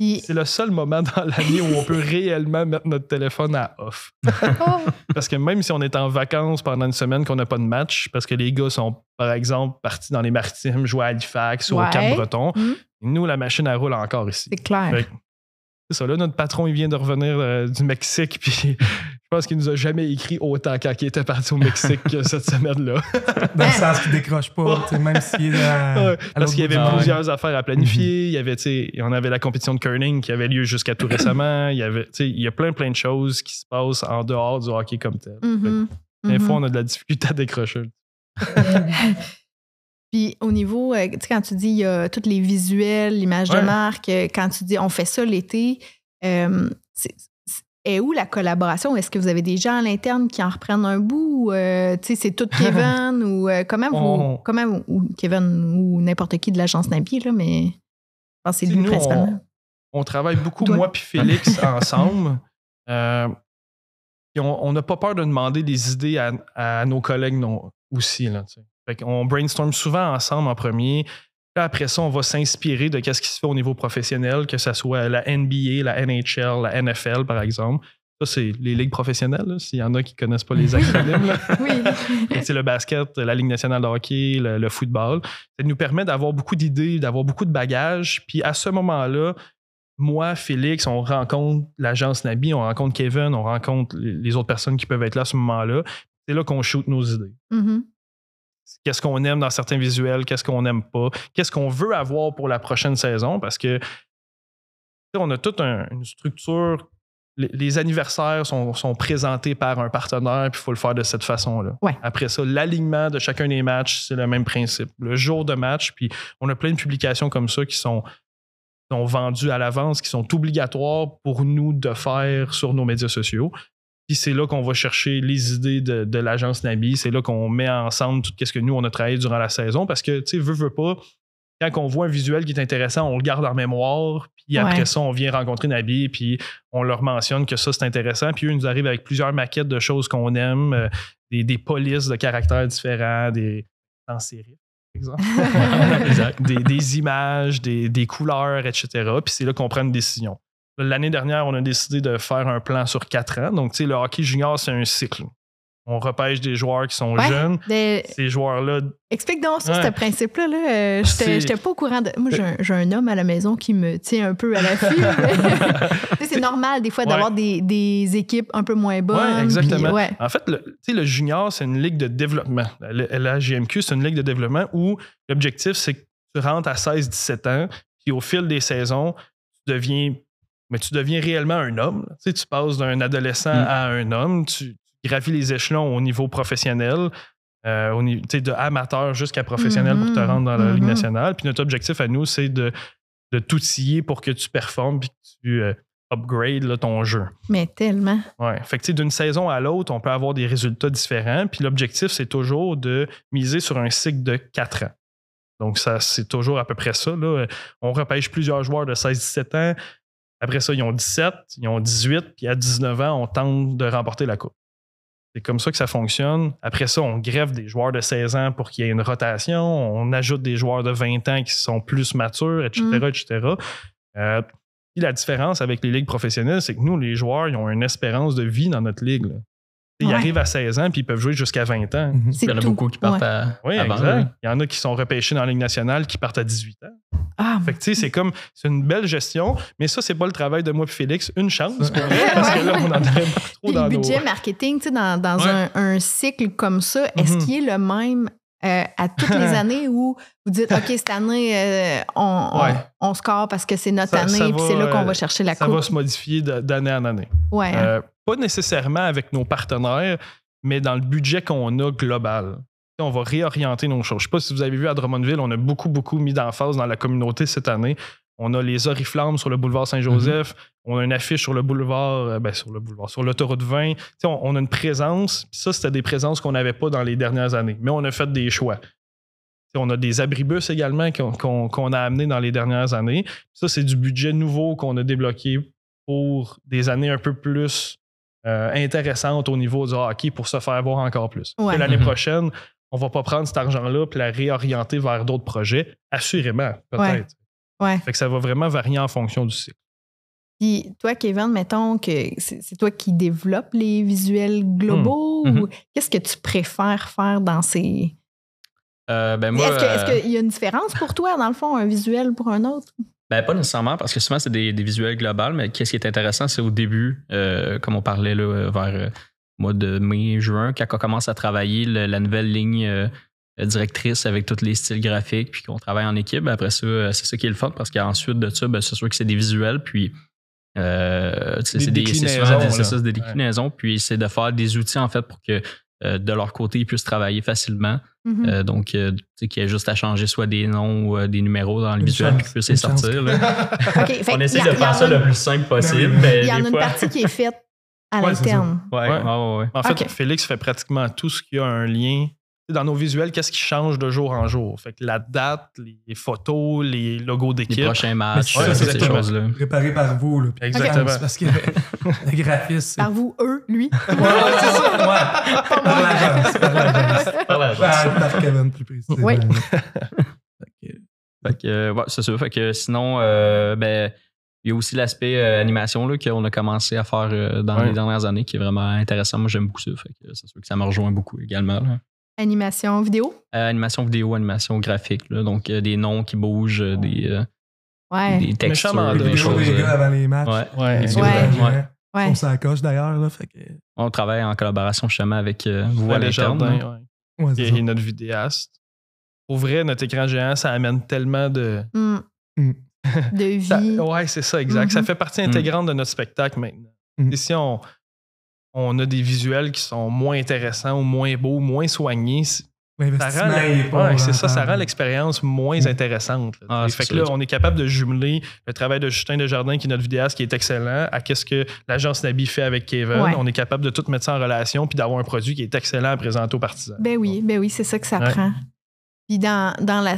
S3: Puis,
S4: C'est le seul moment dans l'année où on peut réellement mettre notre téléphone à off.
S3: oh,
S4: Parce que même si on est en vacances pendant une semaine qu'on n'a pas de match, parce que les gars sont, par exemple, partis dans les maritimes, jouer à Halifax ou
S3: Ouais.
S4: au Cap-Breton,
S3: Mhm.
S4: nous, la machine, elle roule encore ici.
S3: c'est clair.
S4: C'est ça, là, notre patron, il vient de revenir euh, du Mexique, puis je pense qu'il nous a jamais écrit autant quand il était parti au Mexique que cette semaine-là.
S5: Dans le sens qu'il décroche pas, tu sais, même s'il est à,
S4: Ouais,
S5: à
S4: Parce qu'il y avait plusieurs affaires à planifier. Il y avait, tu sais, on avait la compétition de curling qui avait lieu jusqu'à tout récemment. Il y avait, tu sais, il y a plein, plein de choses qui se passent en dehors du hockey comme tel.
S3: Mhm.
S4: Des
S3: Mhm.
S4: fois, on a de la difficulté à décrocher.
S3: Puis au niveau, euh, tu sais, quand tu dis il y a tous les visuels, l'image de marque, euh, quand tu dis on fait ça l'été, euh, est où la collaboration? Est-ce que vous avez des gens à l'interne qui en reprennent un bout? ou, euh, tu sais, c'est tout Kevin ou euh, comment vous,
S4: On-
S3: comment vous- ou Kevin ou n'importe qui de l'agence Nabi, là, mais je pense que c'est lui
S4: nous,
S3: principalement.
S4: On travaille beaucoup,
S3: Toi.
S4: moi puis Félix, ensemble. Euh, puis on on n'a pas peur de demander des idées à, à nos collègues non, aussi. Là, fait qu'on brainstorm souvent ensemble en premier. Après ça, on va s'inspirer de ce qui se fait au niveau professionnel, que ce soit la NBA, la NHL, la NFL, par exemple. Ça, c'est les ligues professionnelles, s'il y en a qui ne connaissent pas les acronymes. là.
S3: Oui.
S4: C'est le basket, la Ligue nationale de hockey, le, le football. Ça nous permet d'avoir beaucoup d'idées, d'avoir beaucoup de bagages. Puis à ce moment-là, moi, Félix, on rencontre l'agence Nabi, on rencontre Kevin, on rencontre les autres personnes qui peuvent être là à ce moment-là. C'est là qu'on shoot nos idées.
S3: Mhm.
S4: Qu'est-ce qu'on aime dans certains visuels, qu'est-ce qu'on n'aime pas, qu'est-ce qu'on veut avoir pour la prochaine saison, parce que on a toute un- une structure. Les, les anniversaires sont, sont présentés par un partenaire, puis il faut le faire de cette façon-là.
S3: Ouais.
S4: Après ça, l'alignement de chacun des matchs, c'est le même principe. Le jour de match, puis on a plein de publications comme ça qui sont, sont vendues à l'avance, qui sont obligatoires pour nous de faire sur nos médias sociaux. Puis c'est là qu'on va chercher les idées de, de l'agence Nabi. C'est là qu'on met ensemble tout ce que nous, on a travaillé durant la saison. Parce que, tu sais, veut, veut pas, quand on voit un visuel qui est intéressant, on le garde en mémoire. Puis après
S3: Ouais.
S4: ça, on vient rencontrer Nabi. Puis on leur mentionne que ça, c'est intéressant. Puis eux, ils nous arrivent avec plusieurs maquettes de choses qu'on aime, euh, des, des polices de caractères différents, des en série, par exemple.
S2: Exact.
S4: des, des images, des, des couleurs, etc. Puis c'est là qu'on prend une décision. L'année dernière, on a décidé de faire un plan sur quatre ans. Donc, tu sais, le hockey junior, c'est un cycle. On repêche des joueurs qui sont
S3: Ouais.
S4: jeunes.
S3: Mais
S4: Ces joueurs-là,
S3: Explique donc ça,
S4: Ouais.
S3: ce principe-là. Là. Euh, J'étais
S4: C'est-
S3: j'étais pas au courant de. Moi, j'ai un, homme à la maison qui me tient un peu à l'affût. C'est normal, des fois,
S4: Ouais.
S3: d'avoir des, des équipes un peu moins bonnes.
S4: Ouais, exactement.
S3: puis.
S4: En fait, le, tu sais, le junior, c'est une ligue de développement. La, la JMQ, c'est une ligue de développement où l'objectif, c'est que tu rentres à 16-17 ans, puis au fil des saisons, tu deviens, mais tu deviens réellement un homme. Tu sais, tu passes d'un adolescent
S2: Mm.
S4: à un homme, tu, gravis les échelons au niveau professionnel. euh, au niveau, tu sais, de amateur jusqu'à professionnel pour te
S3: Mhm.
S4: rendre dans la Ligue
S3: Mhm.
S4: nationale. Puis notre objectif à nous, c'est de, de t'outiller pour que tu performes puis que tu euh, upgrades là, ton jeu.
S3: Mais tellement.
S4: Ouais. Fait que, d'une saison à l'autre, on peut avoir des résultats différents. Puis l'objectif, c'est toujours de miser sur un cycle de 4 ans. Donc, ça, c'est toujours à peu près ça. Là. On repêche plusieurs joueurs de 16-17 ans. Après ça, ils ont 17, ils ont 18, puis à 19 ans, on tente de remporter la Coupe. C'est comme ça que ça fonctionne. Après ça, on greffe des joueurs de 16 ans pour qu'il y ait une rotation. On ajoute des joueurs de 20 ans qui sont plus matures, etc.,
S3: Mm.
S4: etc. Euh, puis la différence avec les ligues professionnelles, c'est que nous, les joueurs, ils ont une espérance de vie dans notre ligue. là. Ils
S3: Ouais.
S4: arrivent à 16 ans puis ils peuvent jouer jusqu'à 20 ans.
S5: Mhm.
S3: C'est
S2: Il y en a
S3: tout.
S2: beaucoup qui partent
S3: Ouais.
S2: à,
S4: Oui, exact. Il y en a qui sont repêchés dans la Ligue nationale qui partent à 18 ans.
S3: Ah,
S4: Fait que, tu sais, c'est comme, c'est une belle gestion, mais ça, c'est pas le travail de moi et Félix. Une chance, pour vrai, parce que là, on en beaucoup trop
S3: Puis
S4: dans
S3: le
S4: nos...
S3: budget marketing, tu sais, dans, dans
S4: Ouais.
S3: un, un cycle comme ça, est-ce
S4: Mhm.
S3: qu'il est le même euh, à toutes les années où vous dites, OK, cette année, euh, on, on-
S4: Ouais.
S3: on score parce que c'est notre
S4: Ça-
S3: année,
S4: ça
S3: puis c'est là qu'on va chercher la
S4: Ça
S3: coupe?
S4: va se modifier d'année en année.
S3: Ouais, hein.
S4: Euh, pas nécessairement avec nos partenaires, mais dans le budget qu'on a global. On va réorienter nos choses. Je sais pas si vous avez vu à Drummondville, on a beaucoup, beaucoup mis d'emphase dans la communauté cette année. On a les oriflammes sur le boulevard Saint-Joseph. On a une affiche sur le boulevard, euh, ben, sur le boulevard, sur l'autoroute 20. Tu sais, On, on a une présence. Ça, c'était des présences qu'on n'avait pas dans les dernières années. Mais on a fait des choix. On a des abribus également qu'on a amenés dans les dernières années. Ça, c'est du budget nouveau qu'on a débloqué pour des années un peu plus euh, intéressantes au niveau du hockey pour se faire voir encore plus.
S3: Ouais.
S4: L'année
S2: Mhm.
S4: prochaine, on va pas prendre cet argent-là et la réorienter vers d'autres projets. Assurément, peut-être.
S3: ouais.
S4: Fait que ça va vraiment varier en fonction du cycle.
S3: Puis toi, Kevin, mettons que c'est c'est toi qui développes les visuels globaux
S2: Mhm.
S3: ou qu'est-ce que tu préfères faire dans ces.
S2: Euh, ben moi,
S3: Est-ce
S2: euh,
S3: qu'il y a une différence pour toi, dans le fond, un visuel pour un autre?
S2: Ben, pas nécessairement, parce que souvent, c'est des, des visuels globaux, mais qu'est-ce qui est intéressant, c'est au début, euh, comme on parlait là, vers euh, mois de mai, juin, quand on commence à travailler le- la nouvelle ligne euh, directrice avec tous les styles graphiques, puis qu'on travaille en équipe. Ben, Après ça, euh, c'est ça qui est le fun, parce qu'ensuite de ça, ben, c'est sûr que c'est des visuels, puis euh, c'est des, c'est souvent
S4: déclinaisons,
S2: des,
S4: Ouais.
S2: déclinaisons, puis c'est de faire des outils, en fait, pour que euh, de leur côté, ils puissent travailler facilement.
S3: Mhm.
S2: Euh, donc, euh, tu sais, qu'il y a juste à changer soit des noms ou euh, des numéros dans le
S5: Une
S2: visuel, puis qu'ils puissent les sortir. là.
S3: OK, fait
S2: On essaie
S3: y a-
S2: de
S3: y
S2: faire ça le plus simple possible, mais
S3: Il y en a une
S2: fois.
S3: partie qui est faite à
S5: Ouais,
S3: l'interne.
S2: Ouais,
S4: Ouais.
S2: ouais, ouais, ouais.
S4: En fait,
S3: Ok.
S4: Félix fait pratiquement tout ce qui a un lien. Dans nos visuels, qu'est-ce qui change de jour en jour? Fait que la date, les photos, les logos
S2: Les
S4: d'équipe.
S2: prochains matchs, euh,
S5: ça,
S2: ces choses-là.
S5: Préparé par vous. Là. Puis
S4: Exactement.
S5: C'est parce que le graphiste.
S3: Par vous, eux, lui?
S5: Ouais, ouais, c'est ça. Ouais. Par l'agence. Par l'agence.
S2: Par la
S5: Par, par Kevin, plus précisément.
S3: Oui.
S5: Fait que,
S2: ouais, c'est ça. Fait que sinon, euh, ben, il y a aussi l'aspect euh, animation là, qu'on a commencé à faire euh, dans
S4: Ouais.
S2: les dernières années qui est vraiment intéressant. Moi, j'aime beaucoup ça. Fait que c'est sûr que ça me rejoint beaucoup également. là.
S3: Animation vidéo?
S2: Euh, animation vidéo, animation graphique. là. donc, euh, des noms qui bougent, euh, des, euh,
S3: Ouais.
S2: des textures, des
S5: les
S4: chose,
S5: vidéos
S2: choses.
S5: des gars
S2: euh,
S5: avant les matchs.
S2: ouais.
S4: Ouais.
S2: Les
S3: Ouais.
S5: On s'accroche d'ailleurs. Là, fait que,
S2: On travaille en collaboration justement avec euh,
S4: ouais,
S5: c'est
S4: Et
S5: ça.
S4: notre vidéaste. Pour vrai, notre écran géant, ça amène tellement de.
S3: Hmm.
S5: Mm.
S3: De vie.
S4: Ça- ouais, c'est ça, exact. Ça
S3: Mhm.
S4: fait partie
S2: Mm.
S4: intégrante de notre spectacle maintenant.
S5: Mm.
S4: Et si on, on a des visuels qui sont moins intéressants ou moins beaux, moins soignés, ça rend, ouais, c'est ça, ça rend l'expérience moins
S5: Mm.
S4: intéressante. là.
S2: Ah,
S4: fait que là, on est capable de jumeler le travail de Justin Desjardins, qui est notre vidéaste, qui est excellent, à qu'est-ce que l'agence Nabi fait avec Kevin.
S3: Ouais.
S4: On est capable de tout mettre ça en relation puis d'avoir un produit qui est excellent à présenter aux partisans.
S3: Ben oui, ben oui, c'est ça que ça
S4: Ouais.
S3: prend. Puis dans, dans la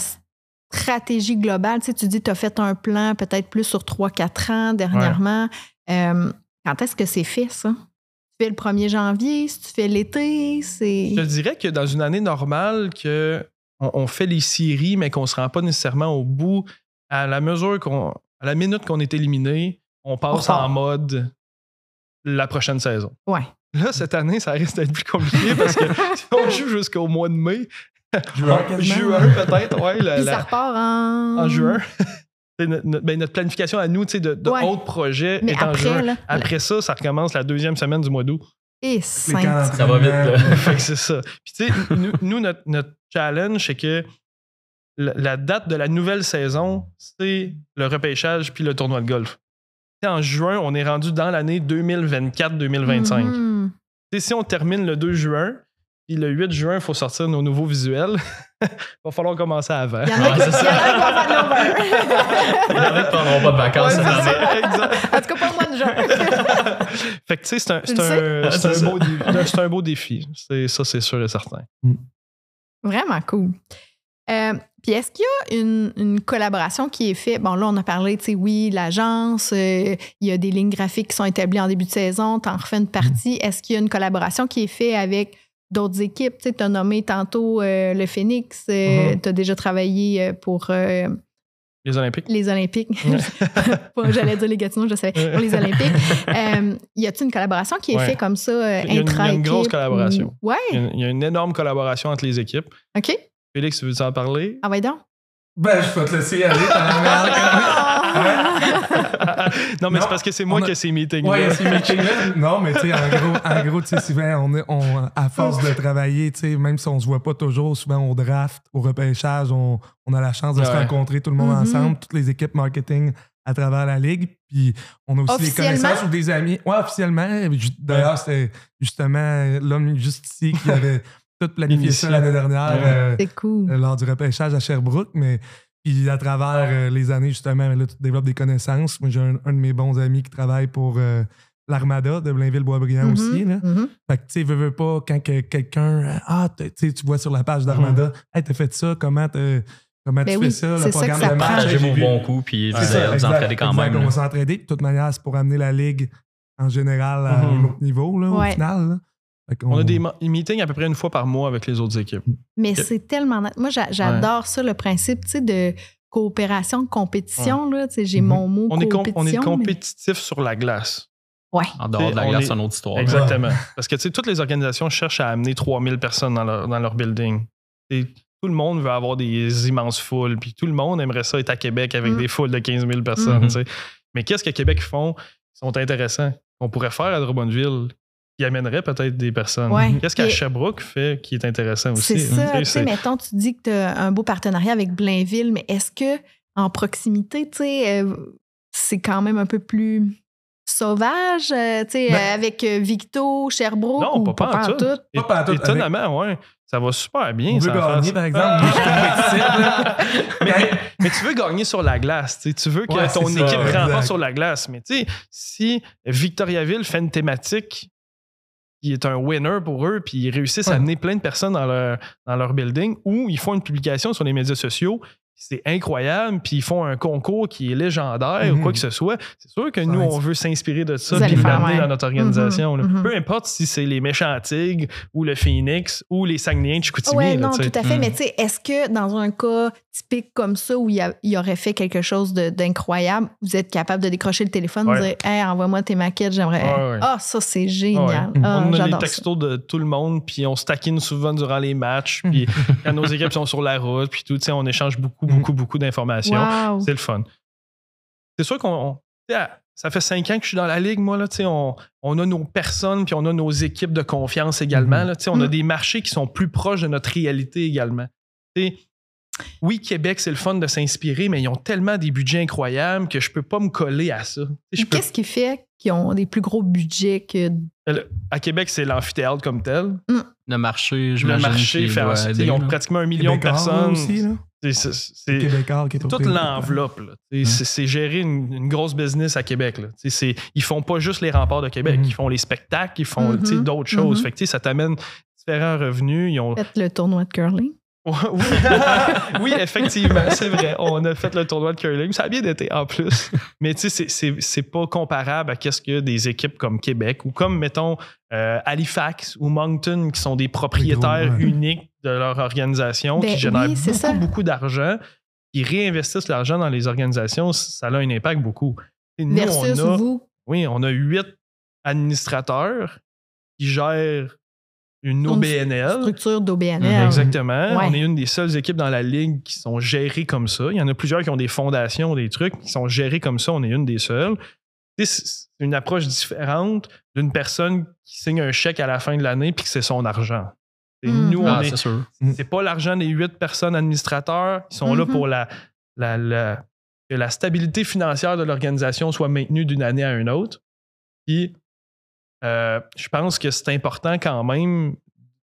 S3: stratégie globale, tu sais, tu dis tu as fait un plan peut-être plus sur 3-4 ans dernièrement. Euh, quand est-ce que c'est fait, ça? Tu fais le 1er janvier, si tu fais l'été, c'est.
S4: Je te dirais que dans une année normale, que on, on fait les séries, mais qu'on ne se rend pas nécessairement au bout, à la mesure qu'on. à la minute qu'on est éliminé, on passe
S3: On
S4: en mode la prochaine saison.
S3: Ouais.
S4: Là, cette année, ça risque d'être plus compliqué parce que si on joue jusqu'au mois de mai,
S5: Juin,
S4: peut-être, ouais, la-
S3: Puis
S4: la-
S3: ça repart en.
S4: en juin. C'est notre, notre- ben, notre planification à nous tu sais, de, de
S3: Ouais.
S4: autres projets
S3: Mais
S4: est en
S3: après,
S4: juin.
S3: là.
S4: Après ça, ça recommence la deuxième semaine du mois d'août.
S3: Et
S2: Ça va vite,
S4: c'est ça. Puis tu sais, nous, nous, notre, notre challenge, c'est que la, la date de la nouvelle saison, c'est le repêchage puis le tournoi de golf. Tu sais, en juin, on est rendu dans l'année 2024-2025.
S3: Mhm.
S4: Tu sais, Si on termine le 2 juin, puis le 8 juin, il faut sortir nos nouveaux visuels, il va falloir commencer avant.
S3: Il y en a qui
S2: Ouais, c'est
S3: il y en a qui vont faire l'over.
S2: Il y en a qui prendront pas de vacances
S4: Ouais.
S3: En tout cas, pas au mois de juin.
S4: Fait que tu sais, c'est un, un, un un beau défi. Ça, c'est sûr et certain.
S3: Vraiment cool. Euh, puis est-ce qu'il y a une, une collaboration qui est faite? Bon, là, on a parlé, tu sais, oui, l'agence, euh, il y a des lignes graphiques qui sont établies en début de saison, tu en refais une partie. Est-ce qu'il y a une collaboration qui est faite avec d'autres équipes? Tu sais, as nommé tantôt euh, le Phoenix,
S4: Mhm.
S3: tu as déjà travaillé euh, pour euh,
S4: Les Olympiques.
S3: les Olympiques. J'allais dire les Gatineaux, je savais. Pour les Olympiques. Euh, y a-t-il une collaboration qui est
S4: Ouais.
S3: faite comme ça, euh,
S4: Il y a une- il y a une grosse collaboration.
S3: Ouais.
S4: Il y, a une, il y a une énorme collaboration entre les équipes.
S3: OK.
S4: Félix, tu veux en parler?
S3: Ah, ouais, donc.
S5: Ben, je vais te laisser aller.
S4: non, mais
S5: Non,
S4: c'est parce que c'est moi
S5: on a-
S4: qui ai ces meetings-là.
S5: Ouais, ces meetings-là. Non, mais tu sais, en gros, en gros tu sais, souvent, on est, on, à force de travailler, tu sais, même si on se voit pas toujours, souvent au draft, au repêchage, on, on a la chance de se rencontrer tout le monde
S3: Mhm.
S5: ensemble, toutes les équipes marketing à travers la ligue. Puis on a aussi des connaissances ou des amis. Ouais, officiellement. D'ailleurs, c'était justement l'homme juste ici qui avait tout planifié ça l'année dernière.
S4: Ouais.
S5: euh,
S3: C'est cool.
S5: euh, lors du repêchage à Sherbrooke, mais puis à travers euh, les années, justement, là, tu développes des connaissances. Moi, j'ai un, un de mes bons amis qui travaille pour euh, l'Armada de Blainville-Boisbriand
S3: Mhm,
S5: aussi. Là.
S3: mhm.
S5: Fait que, tu sais, veux, veux pas, quand que quelqu'un, ah, tu vois sur la page d'Armada, hey, t'as fait ça, comment, comment
S3: Ben
S5: tu
S3: oui,
S5: fais ça, le
S3: ça
S5: programme
S3: que ça
S5: de
S3: prend.
S5: match? J'ai
S2: vos
S5: vu-
S2: bons coups, puis vous quand
S5: exact.
S2: même.
S5: On va s'entraider. De toute manière, c'est pour amener la ligue en général à un autre niveau, là,
S3: Ouais.
S5: au final. là.
S4: On a des meetings à peu près une fois par mois avec les autres équipes.
S3: Mais c'est tellement. net. Moi, j'a- j'adore ça, le principe, tu sais, de coopération, de compétition. Là, tu sais, j'ai mon mot
S4: On est, com- on est
S3: mais-
S4: compétitif sur la glace.
S3: Ouais.
S2: En dehors de la
S4: On
S2: glace,
S4: est-
S2: c'est une autre histoire.
S4: Exactement. Parce que tu sais, toutes les organisations cherchent à amener 3000 personnes dans leur, dans leur building. Et tout le monde veut avoir des immenses foules, puis tout le monde aimerait ça être à Québec avec
S3: Mm.
S4: des foules de 15 000 personnes.
S2: Mhm.
S4: sais. Mais qu'est-ce que Québec font qui sont intéressants, qu'on pourrait faire à Drummondville, qui amènerait peut-être des personnes?
S3: Ouais.
S4: Qu'est-ce qu'à Sherbrooke fait qui est intéressant aussi?
S3: C'est
S4: hein?
S3: ça.
S4: Tu sais,
S3: mettons, tu dis que tu as un beau partenariat avec Blainville, mais est-ce que en proximité, tu sais, euh, c'est quand même un peu plus sauvage, euh, tu sais,
S5: Ben-
S3: euh, avec Victo, Sherbrooke?
S4: Non,
S3: ou
S4: pas, pas en tout.
S5: Pas avec-
S4: Étonnamment, ouais. Ça va super bien.
S5: On veut
S4: ça en
S5: gagner,
S4: face.
S5: par exemple. Là.
S4: mais, mais tu veux gagner sur la glace. tu sais. Tu veux que
S5: Ouais,
S4: ton équipe remporte sur la glace. Mais tu sais, si Victoriaville fait une thématique qui est un winner pour eux, puis ils réussissent à amener plein de personnes dans leur, dans leur building, ou ils font une publication sur les médias sociaux, c'est incroyable, puis ils font un concours qui est légendaire ou
S5: Mhm.
S4: quoi que ce soit, c'est sûr que nous, on veut s'inspirer de ça
S3: faire
S4: l'amener dans notre organisation.
S3: Mhm, mhm.
S4: Peu importe si c'est les méchants Tigres ou le Phoenix ou les Saguenayens de Chicoutimi.
S3: Oui, non,
S4: tu sais.
S3: tout à fait.
S2: Mm.
S3: Mais tu sais, est-ce que dans un cas typique comme ça où il, y a- il aurait fait quelque chose de- d'incroyable, vous êtes capable de décrocher le téléphone,
S4: Ouais.
S3: de dire Hey, envoie-moi tes maquettes, j'aimerais.
S4: Ouais, ouais.
S3: Ah, ça, c'est génial.
S4: Ouais.
S3: Ah,
S4: on a
S3: ça.
S4: textos de tout le monde, puis on se taquine souvent durant les matchs, puis quand nos équipes sont sur la route, puis tout, tu sais, on échange beaucoup, beaucoup, beaucoup d'informations.
S3: Wow.
S4: C'est le fun. C'est sûr qu'on. ça fait cinq ans que je suis dans la ligue, moi. Là, tu sais, on, on a nos personnes, puis on a nos équipes de confiance également.
S5: Mhm.
S4: là, tu sais, on a
S3: Mhm.
S4: des marchés qui sont plus proches de notre réalité également. Tu sais, oui, Québec, c'est le fun de s'inspirer, mais ils ont tellement des budgets incroyables que je peux pas me coller à ça. Peux-
S3: Qu'est-ce qui fait qu'ils ont des plus gros budgets que.
S4: à Québec, c'est l'amphithéâtre comme tel.
S2: Le marché, je
S4: Le marché fait en sorte- ils ont pratiquement un million de personnes.
S5: aussi, là.
S4: C'est-
S5: au
S4: toute l'enveloppe. là. C'est- gérer une, une grosse business à Québec. Là. Ils font pas juste les remparts de Québec,
S5: Mhm.
S4: ils font les spectacles, ils font
S3: Mhm.
S4: d'autres choses.
S3: Mhm.
S4: Fait que, ça t'amène différents revenus. Ils ont...
S3: Faites le tournoi de curling.
S4: Oui, oui, effectivement, c'est vrai. On a fait le tournoi de curling. Ça a bien été en plus. Mais tu sais, c'est- pas comparable à qu'est-ce que des équipes comme Québec ou comme, mettons, euh, Halifax ou Moncton qui sont des propriétaires
S5: gros, ouais.
S4: uniques de leur organisation,
S3: Ben
S4: qui génèrent
S3: oui, c'est ça.
S4: beaucoup, beaucoup d'argent, qui réinvestissent l'argent dans les organisations, ça a un impact beaucoup. Et nous,
S3: Versus
S4: on a,
S3: vous.
S4: oui, on a huit administrateurs qui gèrent une
S3: Une
S4: OBNL.
S3: Structure d'OBNL.
S2: Mhm,
S4: Exactement.
S3: Ouais.
S4: On est une des seules équipes dans la ligue qui sont gérées comme ça. Il y en a plusieurs qui ont des fondations, des trucs qui sont gérés comme ça. On est une des seules. C'est une approche différente d'une personne qui signe un chèque à la fin de l'année puis que c'est son argent. Et
S3: Mhm.
S4: Nous, on
S2: Ah,
S4: est-
S2: c'est sûr.
S4: c'est pas l'argent des huit personnes administrateurs. Ils sont là
S3: Mhm.
S4: pour la, la, la- que la stabilité financière de l'organisation soit maintenue d'une année à une autre. Puis, euh, je pense que c'est important quand même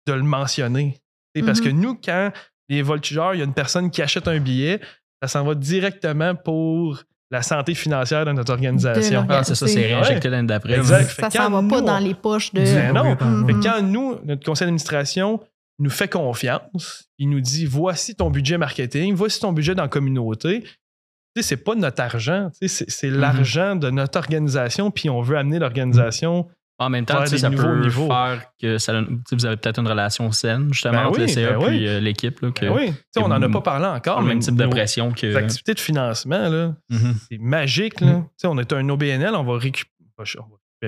S4: de le mentionner. Parce que nous, quand les voltigeurs, il y a une personne qui achète un billet, ça s'en va directement pour la santé financière de notre organisation.
S2: Ah, c'est ça, c'est
S3: Ouais.
S2: réinjecté l'année d'après.
S4: Exact.
S3: Ça s'en va pas dans les poches de.
S4: Ben non.
S3: Mhm.
S4: quand nous, notre conseil d'administration nous fait confiance, il nous dit voici ton budget marketing, voici ton budget dans la communauté. Tu sais, c'est pas notre argent, tu sais, c'est c'est l'argent de notre organisation, puis on veut amener l'organisation
S2: En même temps, ça peut
S4: niveaux.
S2: faire que ça, vous avez peut-être une relation saine, justement,
S4: Ben
S2: entre
S4: oui,
S2: le CA
S4: ben oui.
S2: puis euh, l'équipe. Là, que,
S4: Ben oui, on n'en a pas parlé encore,
S2: le même type de pression que.
S4: Les activités de financement, là,
S2: Mhm.
S4: c'est magique. Là. Sais, On est un OBNL, on va, on va récupérer-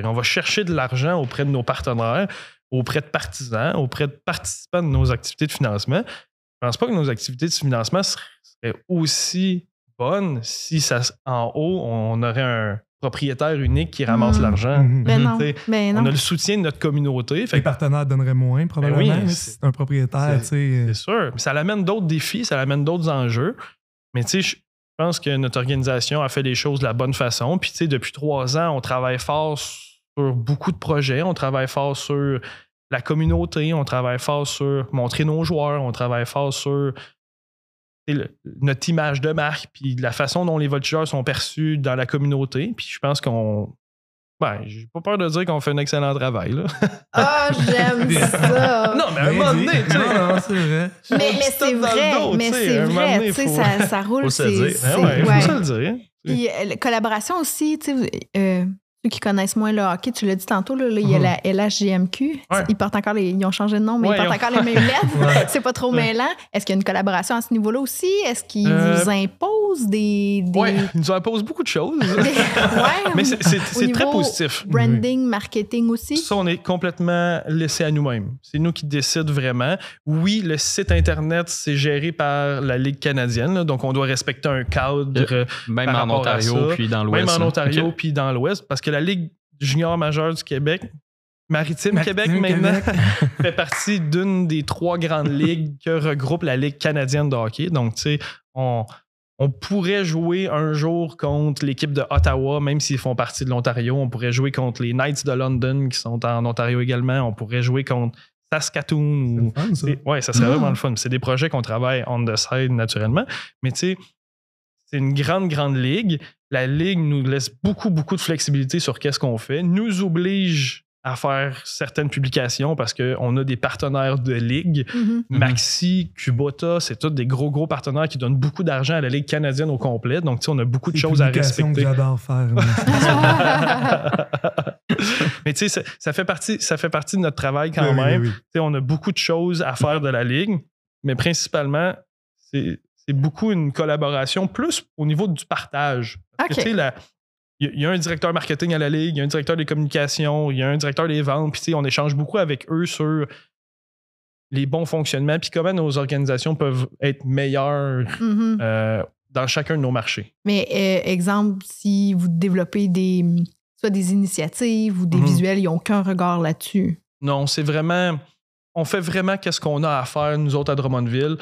S4: on chercher de l'argent auprès de nos partenaires, auprès de partisans, auprès de participants de nos activités de financement. Je pense pas que nos activités de financement seraient aussi bonnes si ça, en haut, on aurait un propriétaire unique qui ramasse
S3: Mhm.
S4: l'argent.
S5: Mhm.
S3: Ben non. Ben
S4: On
S3: non.
S4: a le soutien de notre communauté. Fait
S5: Les partenaires donneraient moins, probablement.
S4: oui, c'est-
S5: un propriétaire, tu sais. euh,
S4: C'est sûr. Mais ça l'amène d'autres défis, ça l'amène d'autres enjeux. Mais tu sais, je pense que notre organisation a fait les choses de la bonne façon. Puis tu sais, depuis trois ans, on travaille fort sur beaucoup de projets. On travaille fort sur la communauté. On travaille fort sur montrer nos joueurs. On travaille fort sur le- notre image de marque. Puis la façon dont les voltigeurs sont perçus dans la communauté. Puis je pense qu'on. Ben, j'ai pas peur de dire qu'on fait un excellent travail. Là.
S3: Ah, j'aime ça.
S4: non, mais à un
S5: bien
S4: moment donné, tu sais,
S5: Non, non, c'est vrai.
S3: mais, c'est vrai, mais
S4: tu sais,
S3: c'est vrai, tu sais, ça, ça roule,
S2: faut se
S3: c'est...
S2: le dire.
S3: c'est-
S4: Ben ouais,
S3: ouais.
S4: faut se le dire.
S3: Puis euh, la collaboration aussi, tu sais, euh, ceux qui connaissent moins le hockey, tu l'as dit tantôt, là, là, il y a
S5: Mhm.
S3: la LHJMQ.
S4: Ouais.
S3: Ils portent encore les, ils ont changé de nom, mais
S4: Ouais,
S3: ils portent
S4: ils ont-
S3: encore les mêmes lettres.
S5: Ouais.
S3: C'est pas trop mêlant. Est-ce qu'il y a une collaboration à ce niveau-là aussi? Est-ce qu'ils
S4: Euh,
S3: vous imposent des, des,
S4: Ouais, ils nous imposent beaucoup de choses.
S3: des-
S4: Mais c'est- très positif.
S3: branding, marketing aussi?
S4: Ça, on est complètement laissé à nous-mêmes. C'est nous qui décident vraiment. Oui, le site Internet, c'est géré par la Ligue canadienne. là, donc, on doit respecter un cadre,
S2: Même
S4: par
S2: en Ontario, puis dans l'Ouest.
S4: même en
S2: là.
S4: Ontario puis dans l'Ouest, parce que la Ligue junior majeure du Québec, Maritime,
S5: Maritime
S4: Québec, maintenant,
S5: Québec.
S4: fait partie d'une des trois grandes ligues que regroupe la Ligue canadienne de hockey. Donc, tu sais, on, on pourrait jouer un jour contre l'équipe de Ottawa, même s'ils font partie de l'Ontario. On pourrait jouer contre les Knights de London, qui sont en Ontario également. On pourrait jouer contre Saskatoon. Ou,
S5: fun, ça.
S4: ouais, ça serait
S3: Mm.
S4: vraiment le fun. C'est des projets qu'on travaille on the side naturellement. Mais tu sais, c'est une grande, grande ligue. La ligue nous laisse beaucoup, beaucoup de flexibilité sur qu'est-ce qu'on fait, nous oblige à faire certaines publications parce qu'on a des partenaires de ligue.
S3: Mhm.
S2: Mhm.
S4: Maxi, Kubota, c'est tous des gros, gros partenaires qui donnent beaucoup d'argent à la Ligue canadienne au complet. Donc, tu sais, on a beaucoup de choses à
S5: que
S4: respecter.
S5: j'adore faire.
S4: Mais tu sais, ça, ça fait partie, ça fait partie de notre travail quand
S5: Oui, oui,
S4: même.
S5: oui.
S4: Tu sais, on a beaucoup de choses à faire de la Ligue, mais principalement, c'est c'est beaucoup une collaboration plus au niveau du partage. Il y, a- il y a un directeur marketing à la Ligue, il y a un directeur des communications, il y a un directeur des ventes, puis tu sais, on échange beaucoup avec eux sur les bons fonctionnements, puis comment nos organisations peuvent être meilleures
S3: Mhm.
S4: euh, dans chacun de nos marchés.
S3: Mais euh, exemple, si vous développez des soit des initiatives ou des
S4: Mhm.
S3: visuels, ils n'ont aucun regard là-dessus?
S4: Non, c'est vraiment. On fait vraiment qu'est-ce qu'on a à faire, nous autres, à Drummondville.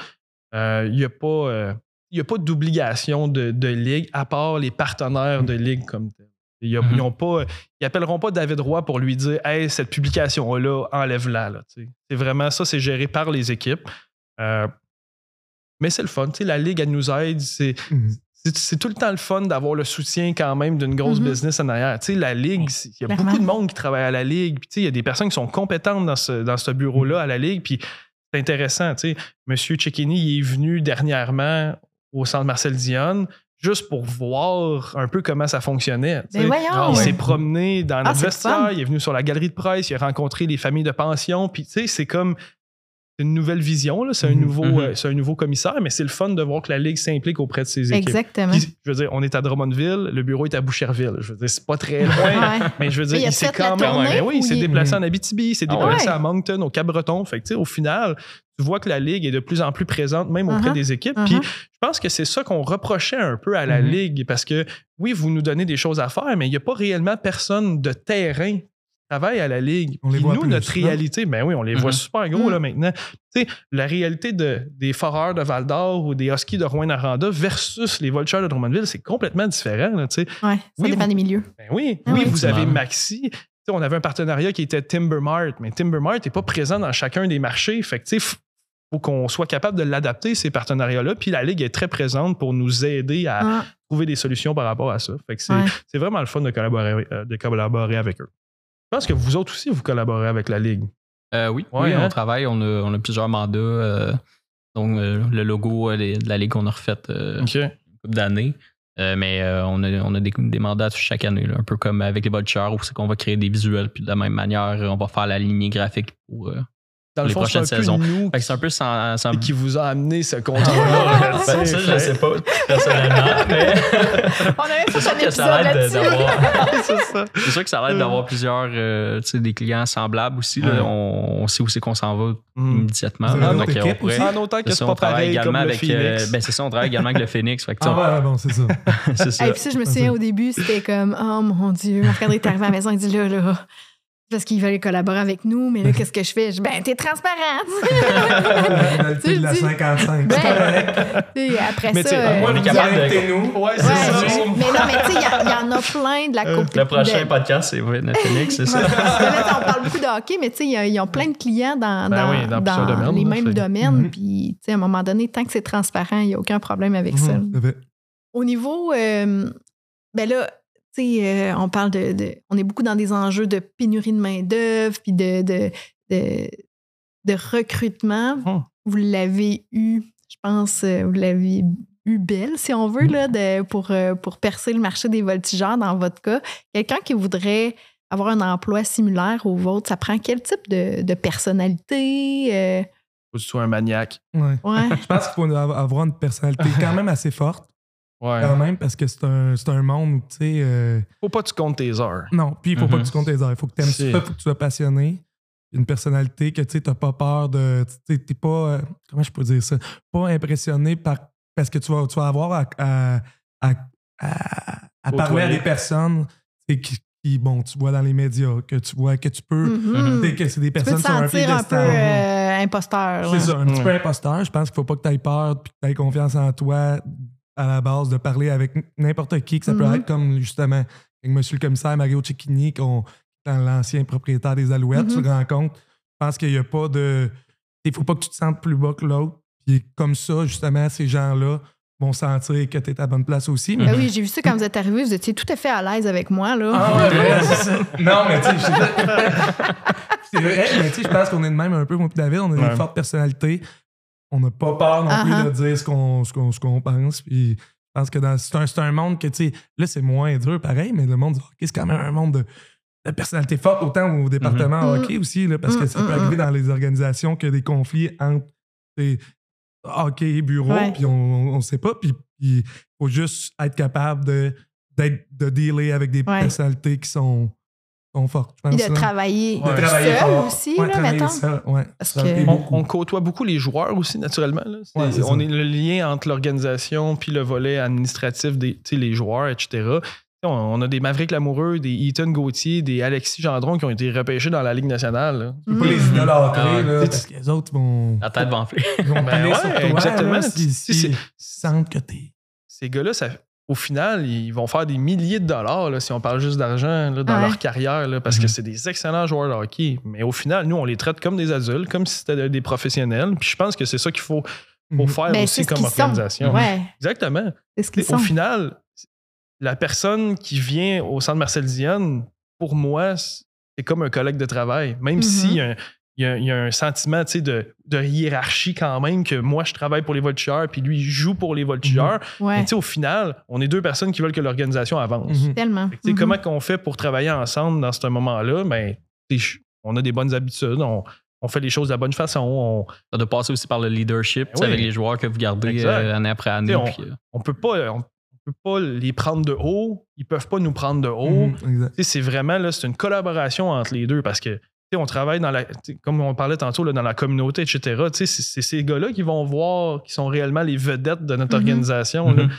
S4: Euh, Il n'y a pas, euh, il a pas d'obligation de, de ligue, à part les partenaires de ligue comme tel. Ils ont pas, ils appelleront pas David Roy pour lui dire Hey, cette publication-là, enlève-la. là. C'est vraiment ça, c'est géré par les équipes. Euh, mais c'est le fun. tu sais, La Ligue, elle nous aide. C'est,
S5: Mhm.
S4: c'est, c'est tout le temps le fun d'avoir le soutien quand même d'une grosse
S3: Mhm.
S4: business en arrière. Tu sais, la Ligue, il y a
S3: Clairement.
S4: beaucoup de monde qui travaille à la Ligue. Puis, tu sais, il y a des personnes qui sont compétentes dans ce, dans ce bureau-là à la Ligue. Puis c'est intéressant. tu sais. Monsieur Cecchini, est venu dernièrement au centre Marcel Dionne juste pour voir un peu comment ça fonctionnait.
S3: Mais voyons!
S2: Ah
S4: Il s'est promené dans
S3: Ah,
S4: notre vestiaire, il est venu sur la galerie de presse, il a rencontré les familles de pension. Puis, tu sais, c'est comme une nouvelle vision, là. c'est un,
S5: Mhm.
S4: nouveau,
S2: Mhm.
S4: euh, c'est un nouveau commissaire, mais c'est le fun de voir que la Ligue s'implique auprès de ses équipes.
S3: Exactement.
S4: Puis, je veux dire, on est à Drummondville, le bureau est à Boucherville. Je veux dire, c'est pas très loin.
S3: Ouais.
S4: Mais je veux dire,
S3: Mais il
S4: s'est quand même.
S3: tournée
S4: Ben oui, il s'est déplacé en Abitibi, il s'est
S2: Ah
S4: déplacé
S3: ouais?
S4: à Moncton, au Cap-Breton. Fait que, au final, tu vois que la Ligue est de plus en plus présente, même auprès
S3: Uh-huh.
S4: des équipes.
S3: Uh-huh.
S4: Puis, je pense que c'est ça qu'on reprochait un peu à la
S2: Mhm.
S4: Ligue, parce que oui, vous nous donnez des choses à faire, mais il n'y a pas réellement personne de terrain qui travaille à la Ligue.
S5: On les
S4: Puis
S5: voit
S4: nous,
S5: plus,
S4: notre
S5: non?
S4: réalité, ben oui, on les voit
S2: Mhm.
S4: super gros là maintenant. Tu sais, la réalité de, des Foreurs de Val-d'Or ou des Huskies de Rouen-Noranda versus les Vultures de Drummondville, c'est complètement différent. là, tu sais.
S3: Ouais, ça
S4: Oui,
S3: dépend
S4: vous-
S3: des milieux.
S4: Ben oui,
S3: Ah
S4: oui,
S3: oui.
S4: vous avez. Maxi. Tu sais, on avait un partenariat qui était Timbermart, mais Timbermart n'est pas présent dans chacun des marchés. Fait que, tu sais, f- faut qu'on soit capable de l'adapter, ces partenariats-là. Puis la Ligue est très présente pour nous aider à
S3: Ah,
S4: trouver des solutions par rapport à ça. Fait que c'est
S3: Ouais.
S4: c'est vraiment le fun de collaborer, euh, de collaborer avec eux. Je pense que vous autres aussi, vous collaborez avec la Ligue.
S2: Euh, oui,
S4: Ouais,
S2: oui,
S4: hein?
S2: on travaille, on a, on a plusieurs mandats. euh, donc, euh, le logo les- de la Ligue qu'on a refait une couple d'années. Mais on, a, on a des, des mandats chaque année, là, un peu comme avec les vultures, où c'est qu'on va créer des visuels, puis de la même manière, on va faire la lignée graphique pour.
S4: Dans le
S2: les
S4: fond, c'est un
S2: prochaines
S4: peu
S2: saisons.
S4: nous
S2: fait que c'est un peu sans. sans-
S4: qui vous a amené ce contrôle-là.
S2: Ben, ça, je ne sais pas personnellement, mais
S3: On avait
S2: c'est
S3: fait
S2: sûr
S3: un
S2: que ça
S3: épisode
S2: d'avoir.
S4: c'est
S2: sûr que ça l'aide d'avoir plusieurs euh, tu sais, des clients semblables aussi. là. On, on sait où c'est qu'on s'en va
S4: Hmm.
S2: immédiatement. Là.
S5: avez
S2: Donc, euh, on pourrait-
S5: aussi?
S4: En autant que
S2: c'est
S4: pas pareil comme
S2: également
S4: le
S2: avec. euh,
S4: Phoenix.
S2: ben, c'est ça, on travaille également avec le Phoenix. Fait que,
S5: Ah ouais, bon, c'est ça.
S2: c'est ça.
S3: Et puis ça, je me souviens au début, c'était comme Oh mon Dieu, Marc-André est arrivé à la maison, il dit là, là. Parce qu'ils veulent collaborer avec nous, mais là, qu'est-ce que je fais? Je dis, ben, t'es transparente.
S5: La pénalité de la
S3: Tu le dis.
S5: 55.
S3: Ben,
S5: C'est correct.
S3: Tu sais, après
S4: Mais tu sais,
S3: ça. euh,
S2: on est
S3: y a-
S2: capable de-
S5: Invitez-nous.
S4: Ouais, c'est
S3: Ouais,
S4: ça.
S3: mais, mais non, mais tu sais, il y, en a plein de la coupe.
S2: Le prochain
S3: de-
S2: podcast, c'est Phoenix, c'est ça.
S3: Là, on parle beaucoup de hockey, mais tu sais, ils ont plein de clients dans,
S4: Ben
S3: dans,
S4: oui, dans plusieurs
S3: dans
S4: domaines,
S3: les mêmes domaines.
S5: Mhm.
S3: Puis, tu sais, à un moment donné, tant que c'est transparent, il n'y a aucun problème avec ça.
S5: Mhm, ça
S3: Au niveau, euh, ben là, tu euh, on parle de, de- On est beaucoup dans des enjeux de pénurie de main-d'œuvre, puis de, de, de, de recrutement.
S4: Mhm.
S3: Vous l'avez eu, je pense, euh, vous l'avez eu belle, si on veut, là, de, pour, euh, pour percer le marché des voltigeurs dans votre cas. Quelqu'un qui voudrait avoir un emploi similaire au vôtre, ça prend quel type de, de personnalité? euh,
S4: Faut que tu sois un maniaque.
S5: ouais.
S3: ouais.
S5: Je pense qu'il faut avoir avoir une personnalité quand même assez forte,
S4: Ouais.
S5: quand même, parce que c'est un, c'est un monde où, tu sais. euh,
S4: Faut pas que tu comptes tes heures.
S5: non, puis il faut pas
S2: Mhm.
S5: que tu comptes tes heures. Il faut que tu aimes ça, faut que tu sois passionné. Une personnalité que tu n'as pas peur de. Tu sais, t'es pas. euh, comment je peux dire ça? Pas impressionné par. Parce que tu vas, tu vas avoir à, à, à, à- à parler à des personnes sais, qui, qui, bon, tu vois dans les médias, que tu vois que tu peux.
S3: Mhm.
S5: tu sais, que c'est des personnes
S3: te
S5: sur un
S3: sentir un peu euh, imposteur.
S5: C'est ça, un petit
S4: Ouais.
S5: peu imposteur. Je pense qu'il faut pas que tu aies peur puis que tu aies confiance en toi à la base de parler avec n'importe qui, que ça peut
S3: Mhm.
S5: être comme justement avec monsieur le commissaire Mario Cecchini, l'ancien propriétaire des Alouettes,
S3: Mhm.
S5: tu le rencontres. Je pense qu'il n'y a pas de. Il faut pas que tu te sentes plus bas que l'autre. Puis comme ça, justement, ces gens-là vont sentir que tu es à la bonne place aussi. Mais
S3: Ben oui, j'ai vu ça quand vous êtes arrivé, vous étiez tout à fait à l'aise avec moi. Là.
S5: ah ouais, ça. Non, mais tu sais, je- c'est vrai, mais tu sais, je pense qu'on est de même un peu, moi et David, on a
S4: Ouais.
S5: une forte personnalité. On n'a pas peur non
S3: Uh-huh.
S5: plus de dire ce qu'on ce qu'on- ce qu'on pense. Puis je pense que dans- c'est un, c'est un monde que, tu sais, là, c'est moins dur, pareil, mais le monde du hockey, c'est quand même un monde de, de personnalité forte, autant au département
S3: Mhm.
S5: hockey aussi, là, parce que ça peut arriver dans les organisations qu'il y a des conflits entre hockey et bureau,
S3: Ouais.
S5: puis on ne sait pas. Puis il faut juste être capable de, d'être- de dealer avec des
S3: Ouais.
S5: personnalités qui sont, sont fortes. je
S3: Puis de travailler
S5: De travailler
S3: seul
S5: fort.
S3: aussi,
S5: Ouais,
S3: là,
S5: travailler
S3: mettons.
S5: seul, ouais.
S3: Parce
S5: Ça
S3: que-
S5: aide
S4: On, on côtoie beaucoup les joueurs aussi, naturellement. là. On
S5: ça.
S4: est le lien entre l'organisation puis le volet administratif des les joueurs, etc. On, on a des Mavericks Lamoureux, des Ethan Gauthier, des Alexis Gendron qui ont été repêchés dans la Ligue nationale.
S5: Tu peux pas les
S3: Mhm.
S5: idolâtrer,
S2: Ah
S5: là, parce que les autres vont,
S2: La tête va enfler.
S5: ils vont
S4: Ben ouais,
S5: sur toi,
S4: exactement.
S5: là, si- si- ils sentent que t'es...
S4: Ces gars-là, ça, au final, ils vont faire des milliers de dollars là, si on parle juste d'argent dans
S3: Ouais.
S4: leur carrière, là, parce
S2: Mhm.
S4: que c'est des excellents joueurs de hockey. Mais au final, nous, on les traite comme des adultes, comme si c'était des professionnels. Puis je pense que c'est ça qu'il faut, faut
S5: Mhm.
S4: faire
S3: Ben,
S4: aussi comme organisation.
S3: Ouais,
S4: Exactement.
S3: ce
S4: Au final, la personne qui vient au centre Marcel Dion, pour moi, c'est comme un collègue de travail. Même
S3: Mhm.
S4: un- il y, a, il y a un sentiment de, de hiérarchie quand même, que moi, je travaille pour les voltigeurs, puis lui, il joue pour les voltigeurs.
S3: Ouais,
S4: Mais tu sais, au final, on est deux personnes qui veulent que l'organisation avance.
S5: Mhm.
S3: tellement.
S4: Fait
S3: Mhm.
S4: Comment qu'on fait pour travailler ensemble dans ce moment-là? Ben, on a des bonnes habitudes, on, on fait les choses de la bonne façon. On,
S2: Ça doit passer aussi par le leadership
S4: Oui.
S2: avec les joueurs que vous gardez euh, année après année. Puis, euh,
S4: on peut pas, on, peut pas les prendre de haut, ils peuvent pas nous prendre de haut.
S5: Mhm,
S4: c'est vraiment là, c'est une collaboration entre les deux parce que tu sais, on travaille dans la, comme on parlait tantôt, là, dans la communauté, etc. Tu sais, C'est c'est ces gars-là qui vont voir, qui sont réellement les vedettes de notre
S3: Mhm.
S4: organisation. là.
S2: Mhm.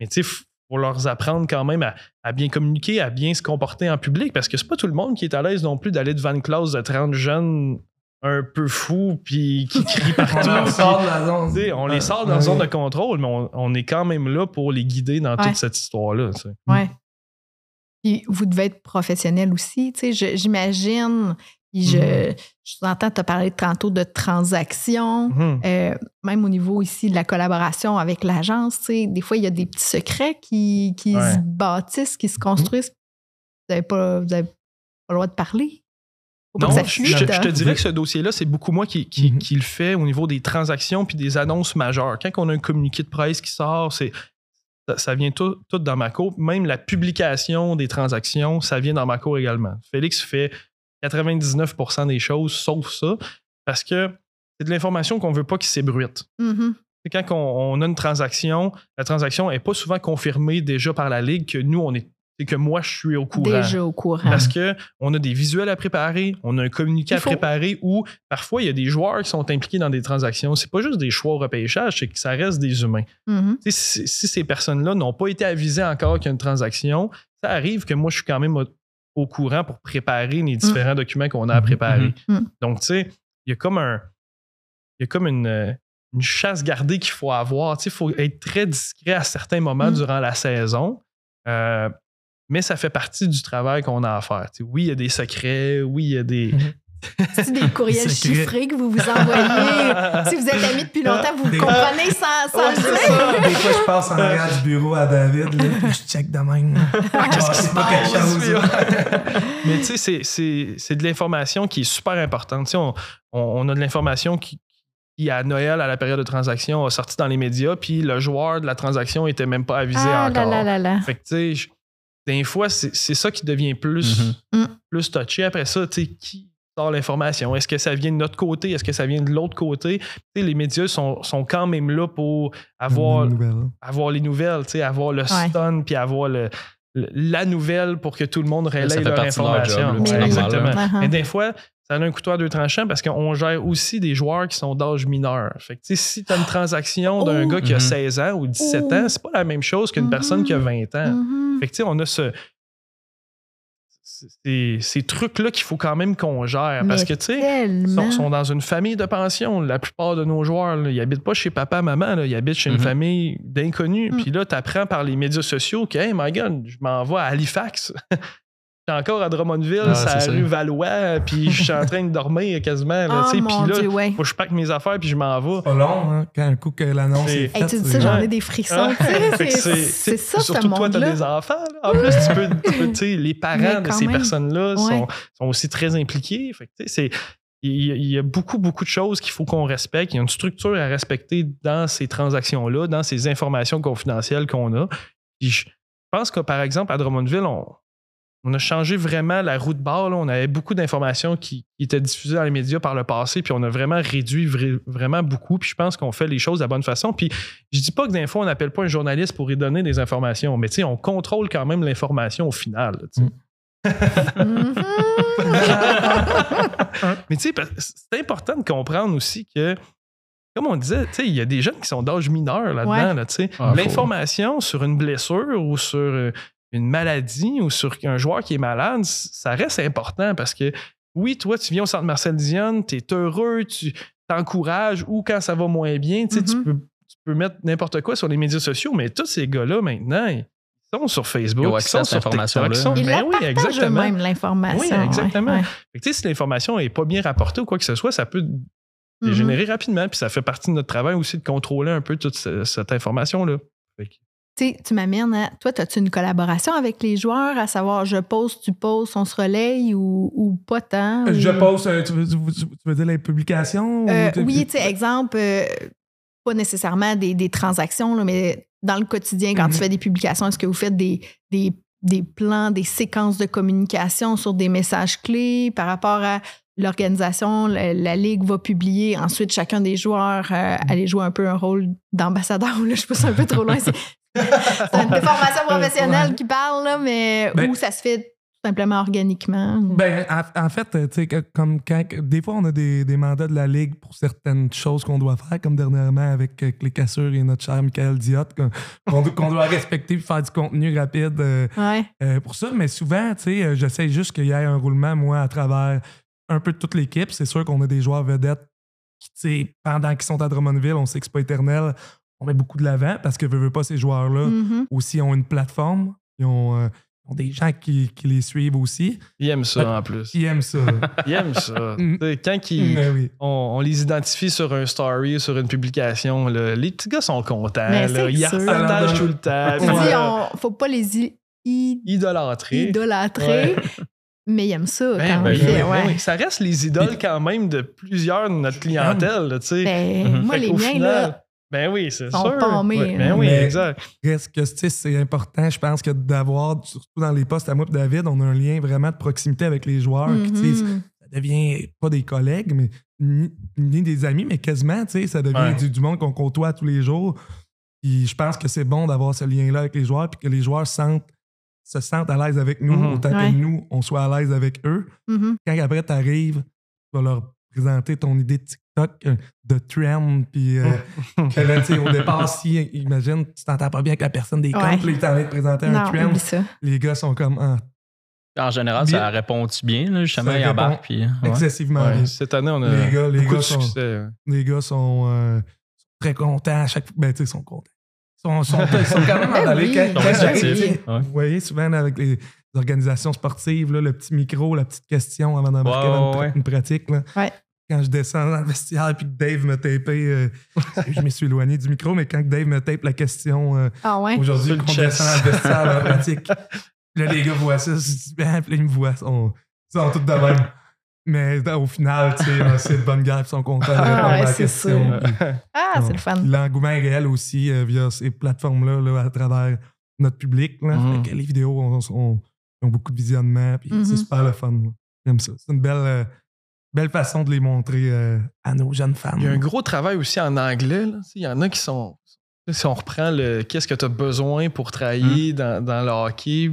S4: Mais tu sais, faut leur apprendre quand même à, à bien communiquer, à bien se comporter en public parce que c'est pas tout le monde qui est à l'aise non plus d'aller devant une classe de 30 jeunes un peu fous puis qui crient partout.
S5: On
S4: puis-
S5: sort de la zone.
S4: tu sais, on les sort dans la zone de contrôle, mais on, on est quand même là pour les guider dans
S3: Ouais.
S4: toute cette histoire-là. tu sais.
S3: Ouais. Puis vous devez être professionnel aussi. Tu sais, je- j'imagine, puis je,
S5: Mhm.
S3: je vous entends te parler tantôt de transactions,
S4: Mhm.
S3: euh, même au niveau ici de la collaboration avec l'agence. Tu sais, des fois, il y a des petits secrets qui, qui
S4: Ouais.
S3: se bâtissent, qui se construisent. Vous n'avez pas, vous avez pas le droit de parler.
S4: Non, je,
S3: fuite.
S4: je te- je te
S3: hein.
S4: dirais que ce dossier-là, c'est beaucoup moi qui, qui,
S5: Mhm.
S4: qui le fait au niveau des transactions puis des annonces majeures. Quand on a un communiqué de presse qui sort, c'est ça, ça vient tout, tout dans ma cour. Même la publication des transactions, ça vient dans ma cour également. Félix fait 99% des choses sauf ça parce que c'est de l'information qu'on veut pas qu'il s'ébruite.
S3: Mhm.
S4: C'est quand on, on a une transaction, la transaction n'est pas souvent confirmée déjà par la Ligue que nous, on est. C'est que moi, je suis au courant.
S3: Déjà au courant.
S4: Parce que on a des visuels à préparer, on a un communiqué
S3: Il
S4: à
S3: faut-
S4: préparer où parfois il y a des joueurs qui sont impliqués dans des transactions. C'est pas juste des choix au repêchage, c'est que ça reste des humains.
S3: Mhm.
S4: Si, si ces personnes-là n'ont pas été avisées encore qu'il y a une transaction, ça arrive que moi je suis quand même au, courant pour préparer les différents documents qu'on a à préparer.
S3: Mhm. Mhm.
S4: Donc, tu sais, il y a comme un. Il y a comme une, une chasse gardée qu'il faut avoir. Tu sais, Il faut être très discret à certains moments durant la saison. Euh, mais ça fait partie du travail qu'on a à faire. Tu sais, oui, il y a des secrets, oui, il y a des.
S3: C'est des courriels chiffrés que vous vous envoyez? si vous êtes amis depuis longtemps, vous
S5: Des-
S3: comprenez sans, sans
S4: Ouais.
S5: Des fois, je passe en arrière du bureau à David, là, puis je check de même.
S4: Ah, Qu'est-ce
S5: Ah,
S4: qui se
S5: c'est pas quelque
S4: passe?
S5: chose.
S4: Mais tu sais, c'est- c'est c'est de l'information qui est super importante. On, on- on a de l'information qui, qui, à Noël, à la période de transaction, a sorti dans les médias, puis le joueur de la transaction était même pas avisé
S3: Ah
S4: encore.
S3: là là là.
S4: Fait que, tu sais, je- des fois, c'est c'est ça qui devient plus,
S3: Mhm. Mm.
S4: plus touché. Après ça, tu sais, qui sort l'information? Est-ce que ça vient de notre côté? Est-ce que ça vient de l'autre côté? Tu sais, les médias sont, sont quand même là pour avoir, avoir les nouvelles, tu sais, avoir le stun, puis avoir le, le- la nouvelle pour que tout le monde relaye leur information.
S2: job,
S3: là, c'est
S4: Ouais,
S3: normal,
S4: exactement.
S3: Uh-huh.
S4: Mais des fois, ça a un couteau à deux tranchants parce qu'on gère aussi des joueurs qui sont d'âge mineur. Fait que, tu sais, si tu as une transaction d'un
S3: Oh.
S4: gars qui a
S2: Mhm.
S4: 16 ans ou 17
S3: Oh.
S4: ans, c'est pas la même chose qu'une personne qui a 20 ans.
S3: Mhm.
S4: Fait que, tu sais, on a ce. Ces, ces trucs-là qu'il faut quand même qu'on gère. Parce que, tu sais,
S3: Tellement.
S4: sont, sont dans une famille de pension. La plupart de nos joueurs, là, ils habitent pas chez papa, maman, là, ils habitent chez une
S2: Mhm.
S4: famille d'inconnus.
S3: Mm.
S4: Puis là, tu apprends par les médias sociaux que, hey, my God, je m'en vais à Halifax. Je suis encore à Drummondville,
S2: Ah,
S4: c'est à
S2: c'est
S4: la
S2: ça.
S4: rue Valois, puis je suis en train de dormir quasiment. Là,
S3: Oh
S4: tu sais,
S3: mon
S4: puis là,
S3: Dieu, ouais.
S4: faut que je pack mes affaires, puis je m'en vais.
S5: Pas long, hein, quand un coup que l'annonce
S4: Et-
S5: est
S3: Hey, tu dis
S5: c'est-
S3: ça, j'en ai des frissons.
S4: Ah,
S3: tu sais,
S4: fait que
S3: c'est c'est ça, ce
S4: Surtout toi, t'as des enfants. là. En plus, tu peux, tu peux, les parents de ces
S3: même.
S4: personnes-là
S3: Ouais.
S4: sont, sont aussi très impliqués. Fait que, tu sais, c'est- il y, a- il y a beaucoup, beaucoup de choses qu'il faut qu'on respecte. Il y a une structure à respecter dans ces transactions-là, dans ces informations confidentielles qu'on a. Puis je pense que, par exemple, à Drummondville, on, on a changé vraiment la roue de bord. là. On avait beaucoup d'informations qui, qui étaient diffusées dans les médias par le passé, puis on a vraiment réduit vra- vraiment beaucoup. Puis je pense qu'on fait les choses de la bonne façon. Puis je dis pas que des fois, on n'appelle pas un journaliste pour lui donner des informations, mais tu sais, on contrôle quand même l'information au final. là.
S5: Mm.
S3: Mhm.
S4: Mais tu sais, c'est important de comprendre aussi que, comme on disait, tu sais, il y a des jeunes qui sont d'âge mineur là-dedans.
S3: Ouais.
S4: là.
S2: Ah,
S4: L'information sur une blessure ou sur euh, une maladie ou sur un joueur qui est malade, ça reste important parce que oui, toi, tu viens au centre Marcel Dion, tu es heureux, tu t'encourages ou quand ça va moins bien, tu sais, tu peux, tu peux mettre n'importe quoi sur les médias sociaux, mais tous ces gars-là, maintenant, ils sont sur Facebook,
S2: Ils ont
S4: ils
S2: accès à
S4: sont
S2: cette
S4: sur TikTok, ils sont-
S3: Ils
S4: Ben
S3: la
S4: oui,
S3: partagent
S4: exactement.
S3: eux-mêmes, l'information.
S4: Oui, exactement.
S3: ouais.
S4: Fait que, tu sais, si l'information n'est pas bien rapportée ou quoi que ce soit, ça peut
S3: Mhm.
S4: dégénérer rapidement. Puis ça fait partie de notre travail aussi de contrôler un peu toute ce- cette information-là.
S3: Tu m'amènes à. Toi, as-tu une collaboration avec les joueurs, à savoir je pose, tu poses, on se relaye ou, ou pas tant?
S5: Je pose, euh, tu veux, tu veux- tu veux dire les publications? ou
S3: Euh, oui, tu sais, exemple, euh, pas nécessairement des, des transactions, là, mais dans le quotidien, quand tu
S5: Mhm.
S3: fais des publications, est-ce que vous faites des, des, des plans, des séquences de communication sur des messages clés par rapport à l'organisation, la, la ligue va publier, ensuite chacun des joueurs euh, aller jouer un peu un rôle d'ambassadeur. Là, je pousse un peu trop loin. C'est une déformation professionnelle
S5: Ouais.
S3: qui parle, là, mais
S5: Ben-
S3: où ça se fait tout simplement organiquement.
S5: Ben, en, en fait, tu sais, que- comme quand, des fois, on a des, des mandats de la Ligue pour certaines choses qu'on doit faire, comme dernièrement avec euh, les cassures et notre cher Michael Diot, qu'on doit- respecter et faire du contenu rapide euh,
S3: Ouais.
S5: euh, pour ça. Mais souvent, tu sais, j'essaie juste qu'il y ait un roulement, moi, à travers un peu de toute l'équipe. C'est sûr qu'on a des joueurs vedettes qui, tu sais, pendant qu'ils sont à Drummondville, on sait que c'est pas éternel. On met beaucoup de l'avant parce que, veux, veux pas, ces joueurs-là
S3: Mhm.
S5: aussi ont une plateforme. Ils ont, euh, ils ont des gens qui, qui les suivent aussi.
S4: Ils aiment ça en plus.
S5: Qui aiment ça.
S4: Ils aiment ça.
S5: Mm.
S4: Quand ils-
S5: Ben oui.
S4: on, on les identifie sur un story, sur une publication, là, les petits gars sont contents. Là.
S3: c'est
S4: Ils
S3: sûr.
S4: repartagent tout le temps. Euh,
S3: on, faut pas les i- i-
S4: idolâtrés.
S3: idolâtrer, mais ils aiment ça
S4: Ben
S3: quand on
S4: ben oui. Ça reste les idoles quand même de plusieurs de notre clientèle. là, tu sais.
S3: Ben,
S2: Mhm.
S3: Moi, les miens,
S4: final-
S3: là,
S4: Ben oui, c'est sûr. Ouais,
S3: hein.
S4: Ben oui,
S5: Mais-
S4: exact.
S5: Reste que, tu sais, c'est important, je pense, que d'avoir, surtout dans les postes à moi et David, on a un lien vraiment de proximité avec les joueurs. Sais,
S3: Mhm.
S5: ça devient pas des collègues, mais ni, ni des amis, mais quasiment, tu sais, ça devient
S4: Ouais.
S5: du, du monde qu'on côtoie tous les jours. Puis je pense que c'est bon d'avoir ce lien-là avec les joueurs, puis que les joueurs sentent, se sentent à l'aise avec nous,
S4: Mhm.
S5: autant
S3: Ouais.
S5: que nous, on soit à l'aise avec eux.
S3: Mhm.
S5: Quand après, tu arrives, tu vas leur présenter ton idée de TikTok, euh, de trend, puis euh, que là, tu sais, au départ, si, imagine, tu t'entends pas bien avec la personne des comptes,
S3: Ouais.
S5: là, ils t'en de présenter un trend, les gars sont comme ah,
S2: En général, ça répond-tu bien, là, justement,
S5: Ça
S2: il embarque.
S5: répond
S2: Puis, ouais.
S5: excessivement
S4: Ouais,
S5: bien.
S4: Cette année, on a
S5: Les gars, les
S4: beaucoup
S5: gars
S4: de
S5: sont-
S4: succès.
S5: les gars sont euh, très contents à chaque fois. Ben, tu sais, ils sont contents. Ils sont, sont, ils sont quand même
S3: Ben
S5: emballés.
S3: oui.
S5: Quand-
S3: Ils sont
S2: ouais.
S5: Vous voyez, souvent avec les organisations sportives, là, le petit micro, la petite question avant d'embarquer
S2: Ouais,
S5: dans une,
S2: ouais,
S5: pra- une pratique. Là. Quand je descends dans le vestiaire puis que Dave me tapait, euh, je me suis éloigné du micro, mais quand Dave me tape la question euh,
S3: Ah ouais?
S5: aujourd'hui, qu'on descend dans le vestiaire la pratique, là, les gars voient ça, je dis, ben, puis là, ils me voient, ils sont, ils sont tous de même. Mais ben, au final, tu sais, euh, c'est de bonne guerre, ils sont contents de
S3: Ah ouais,
S5: à la
S3: c'est
S5: question.
S3: sûr.
S5: puis-
S3: Ah, c'est le fun.
S5: L'engouement est réel aussi euh, via ces plateformes-là, là, à travers notre public. Là.
S4: Mhm.
S5: Fait que les vidéos ont, ont- ont beaucoup de visionnement, puis
S3: Mhm.
S5: c'est super le fun. là. J'aime ça. C'est une belle, euh, belle façon de les montrer euh, à nos jeunes fans.
S4: Il y a un gros travail aussi en anglais. là. Il y en a qui sont. Si on reprend le qu'est-ce que tu as besoin pour travailler dans, dans le hockey,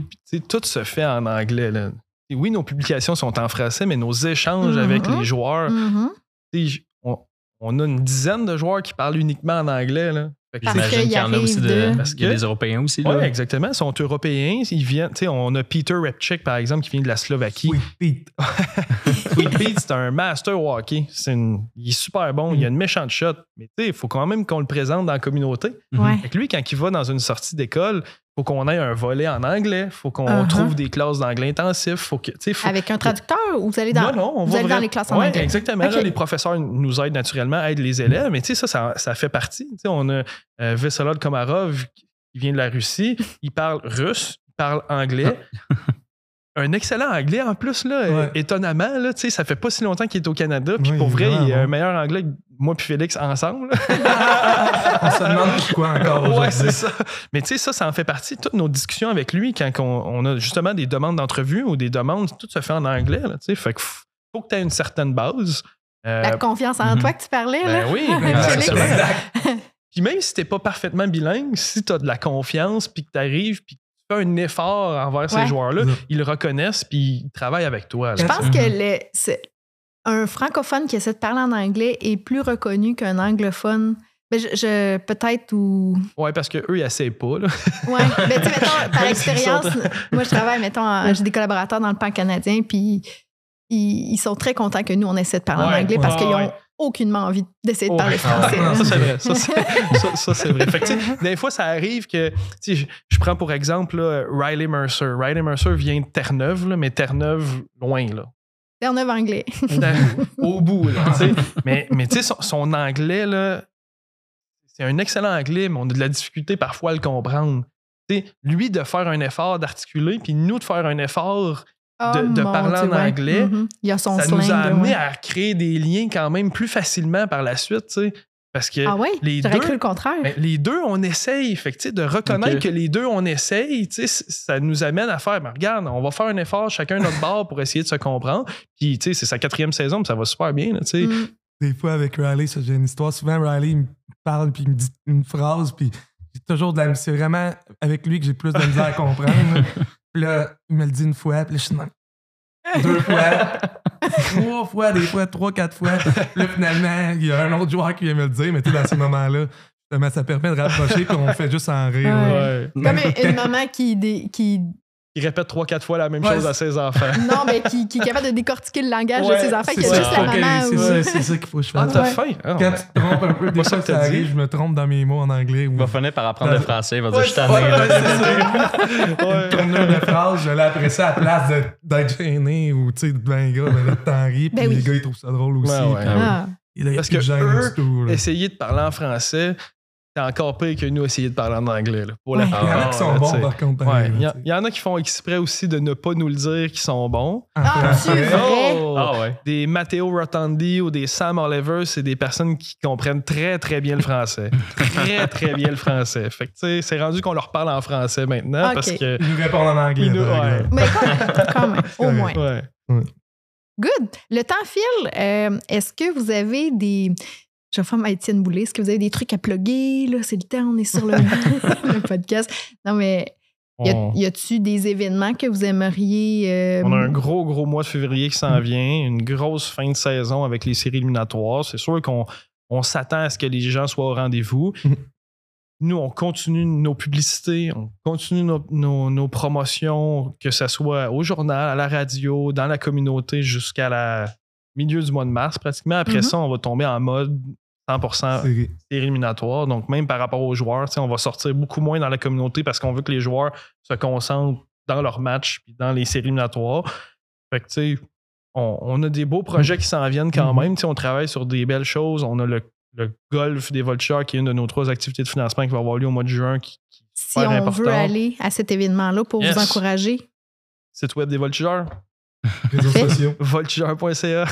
S4: tout se fait en anglais. là. Et oui, nos publications sont en français, mais nos échanges
S3: Mhm.
S4: avec les joueurs,
S3: Mhm.
S4: sais, on, on a une dizaine de joueurs qui parlent uniquement en anglais. Là.
S2: J'imagine
S3: qu'il
S2: qu'il y en a aussi
S3: arrive
S2: de,
S3: de-
S4: Parce
S2: il y a
S4: que-
S2: des Européens aussi. Là.
S4: exactement. Ils sont européens. Ils viennent, tu sais, on a Peter Repchik, par exemple, qui vient de la Slovaquie.
S5: Oui, Pete.
S4: Sweet Pete, c'est un master hockey. C'est une- il est super bon. Il a une méchante shot. Mais tu sais, il faut quand même qu'on le présente dans la communauté. Fait que lui, quand il va dans une sortie d'école, faut qu'on ait un volet en anglais. Il faut qu'on
S3: Uh-huh.
S4: trouve des classes d'anglais intensif. Faut que, tu sais, faut...
S3: Avec un traducteur ou vous allez dans.
S4: non, non, on
S3: vous
S4: va
S3: allez dans les classes en
S4: Ouais,
S3: anglais.
S4: Exactement. Là, les professeurs nous aident naturellement, aident les élèves. Mais tu sais, ça, ça, ça fait partie. Tu sais, on a euh, Veselod Komarov, qui vient de la Russie. Il parle russe, il parle anglais. Un excellent anglais en plus, là,
S5: Ouais.
S4: étonnamment. Là, tu sais, ça fait pas si longtemps qu'il est au Canada. Puis
S5: Oui,
S4: pour vrai,
S5: vraiment
S4: il a un meilleur anglais que moi puis Félix ensemble.
S5: On se demande pourquoi encore
S4: ouais, c'est ça. Mais tu sais, ça, ça en fait partie de toutes nos discussions avec lui quand on, on a justement des demandes d'entrevue ou des demandes, tout se fait en anglais. Là, tu sais. fait que faut que tu aies une certaine base. Euh,
S3: La confiance en
S2: Mhm.
S3: toi que tu parlais, là.
S4: ben oui,
S3: Félix.
S4: c'est ça. Puis même si t'es pas parfaitement bilingue, si tu as de la confiance, puis que tu arrives, puis fais un effort envers
S3: Ouais.
S4: ces joueurs-là,
S5: Ouais.
S4: ils le reconnaissent, puis ils travaillent avec toi. là.
S3: Je pense
S2: Mhm.
S3: que un francophone qui essaie de parler en anglais est plus reconnu qu'un anglophone. Ben, je, je- peut-être ou.
S4: Ouais, parce qu'eux, ils essayent pas. Là.
S3: Ouais. Mais tu sais, mettons, par expérience, moi, je travaille, mettons, j'ai des collaborateurs dans le pan canadien, puis ils, ils sont très contents que nous, on essaie de parler en
S4: Ouais,
S3: anglais parce
S4: ouais,
S3: qu'ils
S4: ouais.
S3: ont aucunement envie d'essayer de parler
S4: Ouais.
S3: français.
S4: Ah,
S3: là.
S4: ça, c'est vrai. Ça, c'est, ça, ça, c'est vrai. Fait que, des fois, ça arrive que, je, je prends pour exemple là, Riley Mercer. Riley Mercer vient de Terre-Neuve, mais Terre-Neuve, loin, là.
S3: Terre-Neuve anglais.
S4: Au bout, là. Mais, mais tu sais, son, son anglais, là, c'est un excellent anglais, mais on a de la difficulté parfois à le comprendre. Tu sais, lui, de faire un effort d'articuler, puis nous, de faire un effort,
S3: Oh,
S4: de parler en
S3: ouais.
S4: anglais,
S3: Mhm. Il y a son
S4: ça nous a amené
S3: ouais.
S4: à créer des liens quand même plus facilement par la suite, tu sais. Parce que
S3: Ah oui?
S4: les deux-
S3: cru le contraire.
S4: ben, les deux, on essaye. Fait que, de reconnaître que les deux, on essaye, tu sais, c- ça nous amène à faire, ben, regarde, on va faire un effort chacun notre bord pour essayer de se comprendre. Puis, tu sais, c'est sa quatrième saison, puis ça va super bien, là, tu sais.
S3: Mm.
S5: Des fois, avec Riley, ça, j'ai une histoire. Souvent, Riley il me parle puis il me dit une phrase, puis j'ai toujours de la. C'est vraiment avec lui que j'ai plus de misère à comprendre. là. Puis là, il me le dit une fois, puis là, je suis dans- Deux fois, trois fois, des fois, trois, quatre fois. Puis là, finalement, il y a un autre joueur qui vient me le dire, mais tu sais, dans ces moments-là, ça permet de rapprocher, puis on fait juste en rire.
S3: Ouais.
S5: là.
S4: Ouais.
S3: Comme une, une maman qui, dé- qui.
S4: Il répète trois, quatre fois la même
S5: Ouais,
S4: chose à ses enfants.
S3: Non, mais qui, qui est capable de décortiquer le langage
S4: Ouais,
S3: de ses enfants,
S5: C'est
S3: qui a
S5: ça,
S3: juste la maman.
S5: c'est
S3: ou-
S5: ça, c'est ça qu'il faut que je
S4: Ah,
S5: fasse.
S4: t'as
S3: Ouais.
S4: faim? Ah,
S5: Quand tu te trompes un peu, des
S4: ça
S5: fois, ça arrive, je me trompe dans mes mots en anglais. Ou
S2: Il va finir par apprendre le français. Il va dire Je
S5: ça. Une tournure de phrase, je l'ai après ça à la place d'être gêné ou tu sais, un gars, ben là, t'en ris, puis
S3: Ben oui.
S5: les gars, ils trouvent ça drôle aussi.
S4: Ouais, ouais.
S5: Puis
S3: Ah.
S5: Il y a
S4: Parce que eux. Essayer de parler en français, c'est encore pire que nous essayer de parler en anglais. Là, pour
S3: Ouais.
S4: la
S5: Il y en a qui sont
S4: là,
S5: bons, par contre.
S4: Ouais, il y, a- il y en a qui font exprès aussi de ne pas nous le dire qu'ils sont bons.
S3: Ah, vrai?
S4: Oh!
S2: Ah ouais.
S4: Des Matteo Rotondi ou des Sam Oliver, c'est des personnes qui comprennent très, très bien le français. très, très bien le français. Fait que, tu sais, c'est rendu qu'on leur parle en français maintenant parce que.
S5: Ils nous répondent en anglais.
S4: Nous-.
S3: Mais quand, quand même, au moins.
S4: Ouais.
S3: Good. Le temps file. Euh, Est-ce que vous avez des. Je vais faire ma Étienne Boulay. Est-ce que vous avez des trucs à plugger? Là? C'est le temps, on est sur le, le podcast. Non, mais y a-
S4: On,
S3: y a-tu des événements que vous aimeriez. euh,
S4: on a un gros, gros mois de février qui s'en vient, une grosse fin de saison avec les séries éliminatoires. C'est sûr qu'on on s'attend à ce que les gens soient au rendez-vous. Nous, on continue nos publicités, on continue nos, nos- nos promotions, que ce soit au journal, à la radio, dans la communauté, jusqu'à la milieu du mois de mars pratiquement. Après
S3: Mhm.
S4: ça, on va tomber en mode 100%
S5: C'est-
S4: séries éliminatoires. Donc, même par rapport aux joueurs, on va sortir beaucoup moins dans la communauté parce qu'on veut que les joueurs se concentrent dans leurs matchs puis dans les séries éliminatoires. Fait que, tu sais, on, on a des beaux projets qui s'en viennent quand
S5: Mhm.
S4: même. Tu sais, on travaille sur des belles choses. On a le, le golf des Vultures qui est une de nos trois activités de financement qui va avoir lieu au mois de juin. Qui, qui est
S3: Si on
S4: important.
S3: veut aller à cet événement-là pour
S4: Yes.
S3: vous encourager,
S4: Site web des Vultures,
S5: Réseaux
S3: Fait.
S5: sociaux.
S4: vulture.ca.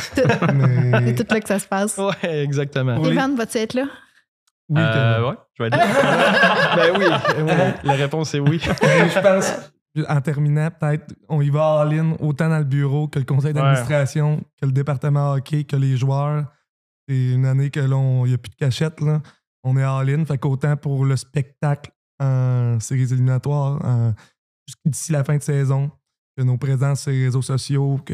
S5: Mais...
S3: c'est tout là que ça se passe.
S4: ouais, exactement.
S5: Les-
S3: Evan, vas-tu être là?
S5: Oui,
S2: Euh, ouais, je vais être là.
S4: ben oui, oui, la réponse est oui.
S5: Je pense, en terminant, peut-être, on y va all-in autant dans le bureau que le conseil d'administration, que le département hockey, que les joueurs. C'est une année que l'on, il n'y a plus de cachette, là. On est all-in, fait qu'autant pour le spectacle en séries éliminatoires, en- d'ici la fin de saison, que nos présences sur les réseaux sociaux, que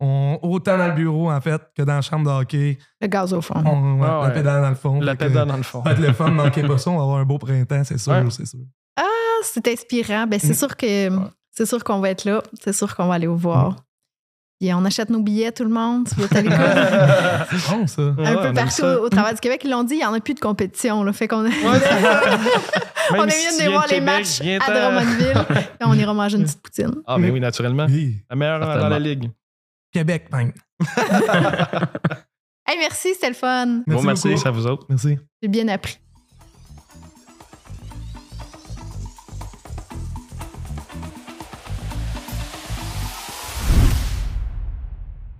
S5: on, autant dans le bureau, en fait, que dans la chambre de hockey,
S3: Le gaz au fond.
S5: on, ouais,
S4: Ah
S5: la
S4: ouais.
S5: pédale dans le fond.
S4: La
S5: Fait que
S4: pédale dans le fond.
S5: Va être le fun, manquez pas ça, on va avoir un beau printemps, c'est sûr,
S4: Ouais.
S5: c'est sûr.
S3: Ah, c'est inspirant. Ben, c'est
S5: Mm.
S3: sûr que c'est sûr qu'on va être là. C'est sûr qu'on va aller vous voir. Puis on achète nos billets, tout le monde. Si vous êtes à.
S5: C'est bon, ça.
S3: un
S4: Ouais,
S3: peu partout au, au travers du Québec. Ils l'ont dit, il n'y en a plus de compétition. Là, fait qu'on a...
S4: Même
S3: on est
S4: si
S3: mieux
S4: tu
S3: de voir les
S4: Québec,
S3: matchs à Drummondville. Puis on ira manger une petite poutine.
S4: Ah, mais oui, naturellement.
S5: Oui.
S4: La meilleure dans la ligue.
S5: Québec, bang.
S3: Hey, merci, c'était le fun.
S2: Bon, merci.
S5: beaucoup.
S4: C'est à vous autres.
S5: Merci.
S3: J'ai bien appris.